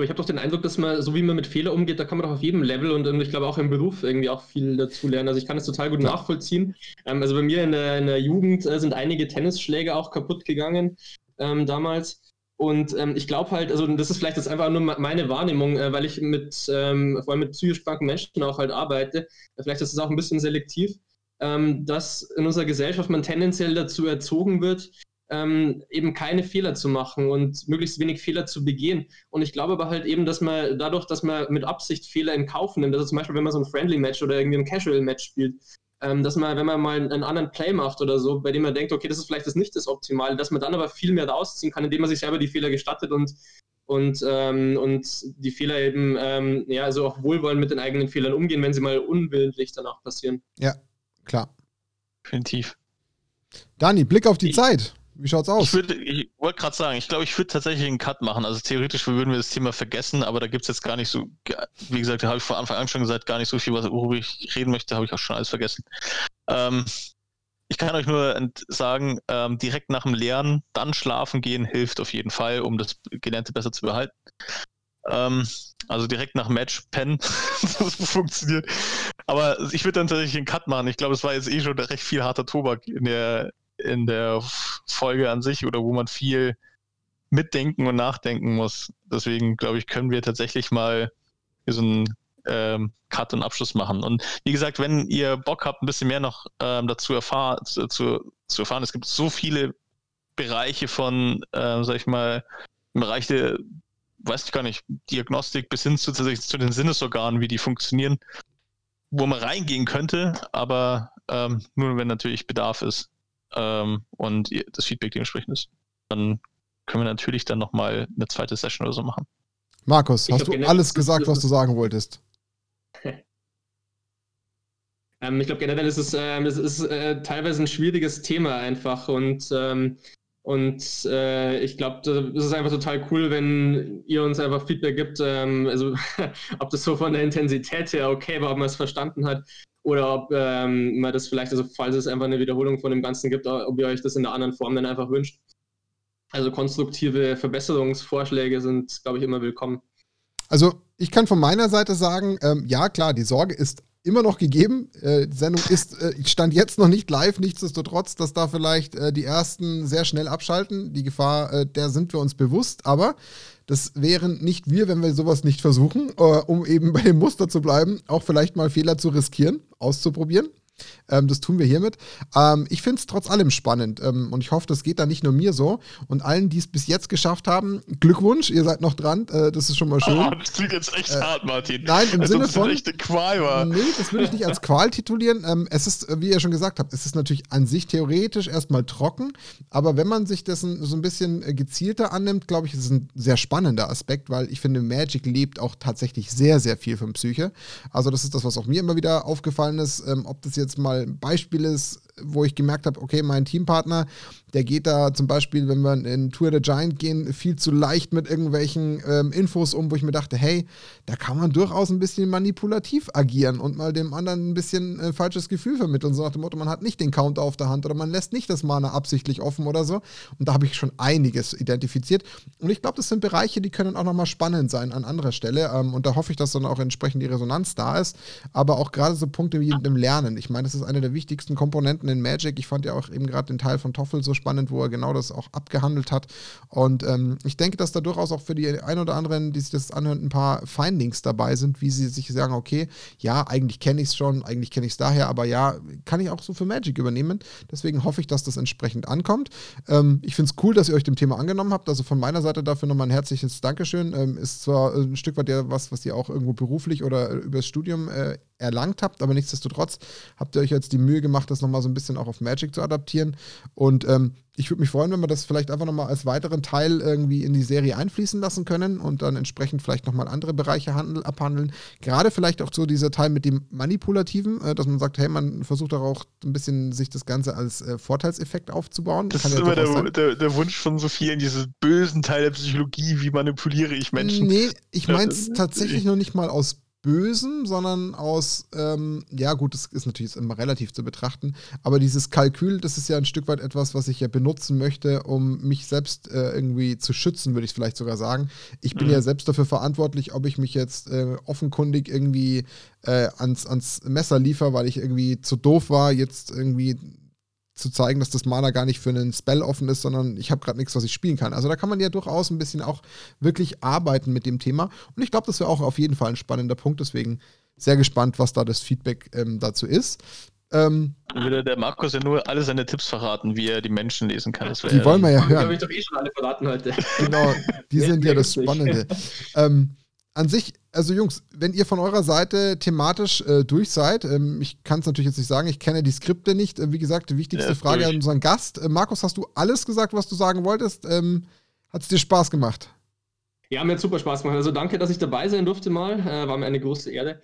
Aber ich habe doch den Eindruck, dass man, so wie man mit Fehler umgeht, da kann man doch auf jedem Level und, und ich glaube auch im Beruf irgendwie auch viel dazu lernen. Also ich kann das total gut ja. nachvollziehen. Ähm, also bei mir in der, in der Jugend äh, sind einige Tennisschläge auch kaputt gegangen ähm, damals. Und ähm, ich glaube halt, also das ist vielleicht jetzt einfach nur meine Wahrnehmung, äh, weil ich mit, ähm, vor allem mit psychisch kranken Menschen auch halt arbeite. Vielleicht ist es auch ein bisschen selektiv, ähm, dass in unserer Gesellschaft man tendenziell dazu erzogen wird, ähm, eben keine Fehler zu machen und möglichst wenig Fehler zu begehen. Und ich glaube aber halt eben, dass man dadurch, dass man mit Absicht Fehler in Kauf nimmt, also zum Beispiel, wenn man so ein Friendly-Match oder irgendwie ein Casual-Match spielt, ähm, dass man, wenn man mal einen anderen Play macht oder so, bei dem man denkt, okay, das ist vielleicht das nicht das Optimale, dass man dann aber viel mehr rausziehen kann, indem man sich selber die Fehler gestattet und und, ähm, und die Fehler eben, ähm, ja, also auch wohlwollend mit den eigenen Fehlern umgehen, wenn sie mal unwillentlich danach passieren. Ja, klar. Definitiv. Dani, Blick auf die ich, Zeit. Wie schaut's aus? Ich, ich wollte gerade sagen, ich glaube, ich würde tatsächlich einen Cut machen. Also theoretisch würden wir das Thema vergessen, aber da gibt es jetzt gar nicht so, wie gesagt, da habe ich von Anfang an schon gesagt, gar nicht so viel, worüber ich reden möchte, habe ich auch schon alles vergessen. Ähm, ich kann euch nur sagen, ähm, direkt nach dem Lernen dann schlafen gehen hilft auf jeden Fall, um das Gelernte besser zu behalten. Ähm, also direkt nach Match pennen, *laughs* das funktioniert. Aber ich würde dann tatsächlich einen Cut machen. Ich glaube, es war jetzt eh schon recht viel harter Tobak in der, in der Folge an sich oder wo man viel mitdenken und nachdenken muss. Deswegen glaube ich, können wir tatsächlich mal so einen ähm, Cut und Abschluss machen. Und wie gesagt, wenn ihr Bock habt, ein bisschen mehr noch ähm, dazu erfahr zu, zu, erfahren, es gibt so viele Bereiche von, äh, sag ich mal, im Bereich der, weiß ich gar nicht, Diagnostik bis hin zu, zu den Sinnesorganen, wie die funktionieren, wo man reingehen könnte, aber ähm, nur wenn natürlich Bedarf ist ähm, und das Feedback dementsprechend ist, dann können wir natürlich dann nochmal eine zweite Session oder so machen. Markus, ich hast du alles gesagt, was du sagen wolltest? *laughs* ähm, ich glaube generell ist es, äh, es ist äh, teilweise ein schwieriges Thema einfach und ähm, und äh, ich glaube, das ist einfach total cool, wenn ihr uns einfach Feedback gibt. Ähm, also, *laughs* ob das so von der Intensität her okay war, ob man es verstanden hat oder ob ähm, man das vielleicht, also falls es einfach eine Wiederholung von dem Ganzen gibt, ob ihr euch das in einer anderen Form dann einfach wünscht. Also konstruktive Verbesserungsvorschläge sind, glaube ich, immer willkommen. Also ich kann von meiner Seite sagen, ähm, ja klar, die Sorge ist immer noch gegeben. Äh, die Sendung ist, äh, stand jetzt noch nicht live, nichtsdestotrotz, dass da vielleicht äh, die ersten sehr schnell abschalten. Die Gefahr, äh, der sind wir uns bewusst, aber das wären nicht wir, wenn wir sowas nicht versuchen, äh, um eben bei dem Muster zu bleiben, auch vielleicht mal Fehler zu riskieren, auszuprobieren. Ähm, das tun wir hiermit. Ähm, ich finde es trotz allem spannend ähm, und ich hoffe, das geht da nicht nur mir so. Und allen, die es bis jetzt geschafft haben, Glückwunsch, ihr seid noch dran. Äh, das ist schon mal schön. Oh, *laughs* das klingt jetzt echt äh, hart, Martin. Nein, im also, Sinne von. Echte Qual war. Nee, das würde ich nicht als *laughs* Qual titulieren. Ähm, es ist, äh, wie ihr schon gesagt habt, es ist natürlich an sich theoretisch erstmal trocken, aber wenn man sich dessen so ein bisschen äh, gezielter annimmt, glaube ich, ist es ein sehr spannender Aspekt, weil ich finde, Magic lebt auch tatsächlich sehr, sehr viel von Psyche. Also, das ist das, was auch mir immer wieder aufgefallen ist, ähm, ob das jetzt mal ein Beispiel ist, wo ich gemerkt habe, okay, mein Teampartner, der geht da zum Beispiel, wenn wir in Tour the Giant gehen, viel zu leicht mit irgendwelchen ähm, Infos um, wo ich mir dachte, hey, da kann man durchaus ein bisschen manipulativ agieren und mal dem anderen ein bisschen äh, falsches Gefühl vermitteln. So nach dem Motto, man hat nicht den Counter auf der Hand oder man lässt nicht das Mana absichtlich offen oder so. Und da habe ich schon einiges identifiziert. Und ich glaube, das sind Bereiche, die können auch nochmal spannend sein an anderer Stelle. Ähm, und da hoffe ich, dass dann auch entsprechend die Resonanz da ist. Aber auch gerade so Punkte wie im Lernen. Ich meine, das ist eine der wichtigsten Komponenten in Magic. Ich fand ja auch eben gerade den Teil von Toffel so spannend, wo er genau das auch abgehandelt hat. Und ähm, ich denke, dass da durchaus auch für die ein oder anderen, die sich das anhören, ein paar Findings dabei sind, wie sie sich sagen, okay, ja, eigentlich kenne ich es schon, eigentlich kenne ich es daher, aber ja, kann ich auch so für Magic übernehmen. Deswegen hoffe ich, dass das entsprechend ankommt. Ähm, ich finde es cool, dass ihr euch dem Thema angenommen habt. Also von meiner Seite dafür nochmal ein herzliches Dankeschön. Ähm, ist zwar ein Stück weit ja was, was ihr auch irgendwo beruflich oder übers Studium äh, erlangt habt, aber nichtsdestotrotz habt ihr euch jetzt die Mühe gemacht, das nochmal so ein bisschen auch auf Magic zu adaptieren. Und ähm, ich würde mich freuen, wenn wir das vielleicht einfach nochmal als weiteren Teil irgendwie in die Serie einfließen lassen können und dann entsprechend vielleicht nochmal andere Bereiche handel, abhandeln. Gerade vielleicht auch so dieser Teil mit dem Manipulativen, äh, dass man sagt, hey, man versucht auch ein bisschen sich das Ganze als äh, Vorteilseffekt aufzubauen. Das, das ist ja immer der, der, der, Wunsch von so vielen, diesen bösen Teil der Psychologie, wie manipuliere ich Menschen. Nee, ich meine es tatsächlich noch nicht mal aus Bösem, sondern aus, ähm, ja gut, das ist natürlich immer relativ zu betrachten, aber dieses Kalkül, das ist ja ein Stück weit etwas, was ich ja benutzen möchte, um mich selbst äh, irgendwie zu schützen, würde ich vielleicht sogar sagen. Ich bin mhm. ja selbst dafür verantwortlich, ob ich mich jetzt äh, offenkundig irgendwie äh, ans, ans Messer liefere, weil ich irgendwie zu doof war, jetzt irgendwie zu zeigen, dass das Mana gar nicht für einen Spell offen ist, sondern ich habe gerade nichts, was ich spielen kann. Also da kann man ja durchaus ein bisschen auch wirklich arbeiten mit dem Thema. Und ich glaube, das wäre auch auf jeden Fall ein spannender Punkt. Deswegen sehr gespannt, was da das Feedback ähm, dazu ist. Ähm, würde der Markus ja nur alle seine Tipps verraten, wie er die Menschen lesen kann. die wollen wir ja hören. Die habe ich doch eh schon alle verraten heute. Genau, die *laughs* sind ja das Spannende. *laughs* Ähm, an sich, also Jungs, wenn ihr von eurer Seite thematisch äh, durch seid, ähm, ich kann es natürlich jetzt nicht sagen, ich kenne die Skripte nicht. Äh, wie gesagt, die wichtigste ja, Frage durch. an unseren Gast. Äh, Markus, hast du alles gesagt, was du sagen wolltest? Ähm, hat es dir Spaß gemacht? Ja, mir hat super Spaß gemacht. Also danke, dass ich dabei sein durfte mal. Äh, war mir eine große Ehre.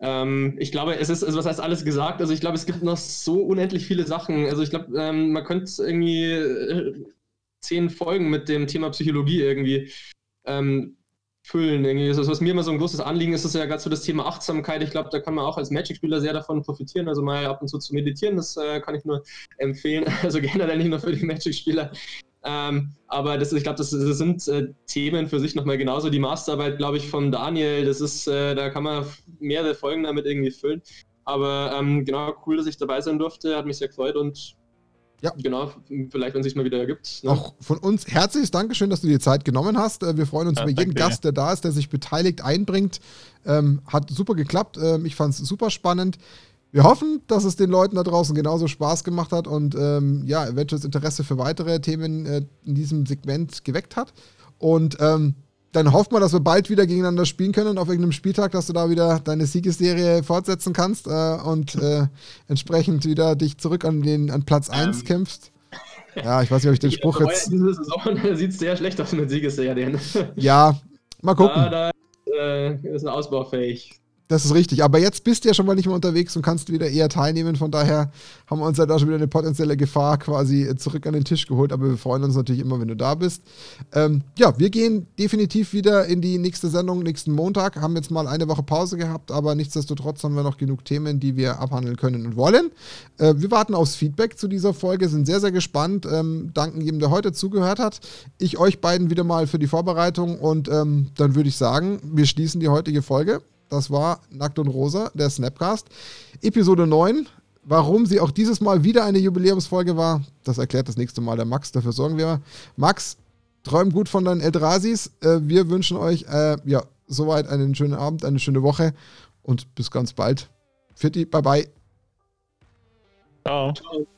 Ähm, ich glaube, es ist, also was heißt alles gesagt? Also ich glaube, es gibt noch so unendlich viele Sachen. Also ich glaube, ähm, man könnte irgendwie äh, zehn Folgen mit dem Thema Psychologie irgendwie ähm, füllen. Das, was mir immer so ein großes Anliegen ist, ist ja gerade so das Thema Achtsamkeit. Ich glaube, da kann man auch als Magic-Spieler sehr davon profitieren. Also mal ab und zu zu meditieren, das äh, kann ich nur empfehlen. *laughs* Also generell nicht nur für die Magic-Spieler. Ähm, aber das, ich glaube, das, das, sind äh, Themen für sich nochmal genauso. Die Masterarbeit, glaube ich, von Daniel, das ist, äh, da kann man mehrere Folgen damit irgendwie füllen. Aber ähm, genau, cool, dass ich dabei sein durfte, hat mich sehr gefreut und ja. Genau, vielleicht, wenn es sich mal wieder ergibt. Ne? Auch von uns herzliches Dankeschön, dass du dir Zeit genommen hast. Äh, wir freuen uns ja, über jeden Gast, der da ist, der sich beteiligt, einbringt. Ähm, hat super geklappt. Ähm, ich fand es super spannend. Wir hoffen, dass es den Leuten da draußen genauso Spaß gemacht hat und ähm, ja, eventuell das Interesse für weitere Themen äh, in diesem Segment geweckt hat. Und ähm, dann hofft man, dass wir bald wieder gegeneinander spielen können auf irgendeinem Spieltag, dass du da wieder deine Siegesserie fortsetzen kannst äh, und äh, entsprechend wieder dich zurück an, den, an Platz 1 ähm. kämpfst. Ja, ich weiß nicht, ob ich den *laughs* Spruch jetzt. Diese Saison *laughs* sieht sehr schlecht aus mit Siegesserien. Ja, mal gucken. Da, da äh, ist ein ausbaufähig. Das ist richtig. Aber jetzt bist du ja schon mal nicht mehr unterwegs und kannst wieder eher teilnehmen. Von daher haben wir uns ja da schon wieder eine potenzielle Gefahr quasi zurück an den Tisch geholt. Aber wir freuen uns natürlich immer, wenn du da bist. Ähm, ja, wir gehen definitiv wieder in die nächste Sendung nächsten Montag. Haben jetzt mal eine Woche Pause gehabt, aber nichtsdestotrotz haben wir noch genug Themen, die wir abhandeln können und wollen. Äh, wir warten aufs Feedback zu dieser Folge, sind sehr, sehr gespannt. Ähm, danken jedem, der heute zugehört hat. Ich euch beiden wieder mal für die Vorbereitung und ähm, dann würde ich sagen, wir schließen die heutige Folge. Das war Nackt und Rosa, der Snapcast. Episode 9. Warum sie auch dieses Mal wieder eine Jubiläumsfolge war, das erklärt das nächste Mal der Max. Dafür sorgen wir. Max, träum gut von deinen Eldrasis. Äh, wir wünschen euch äh, ja, soweit einen schönen Abend, eine schöne Woche und bis ganz bald. Fitti, bye bye. Ciao. Ciao.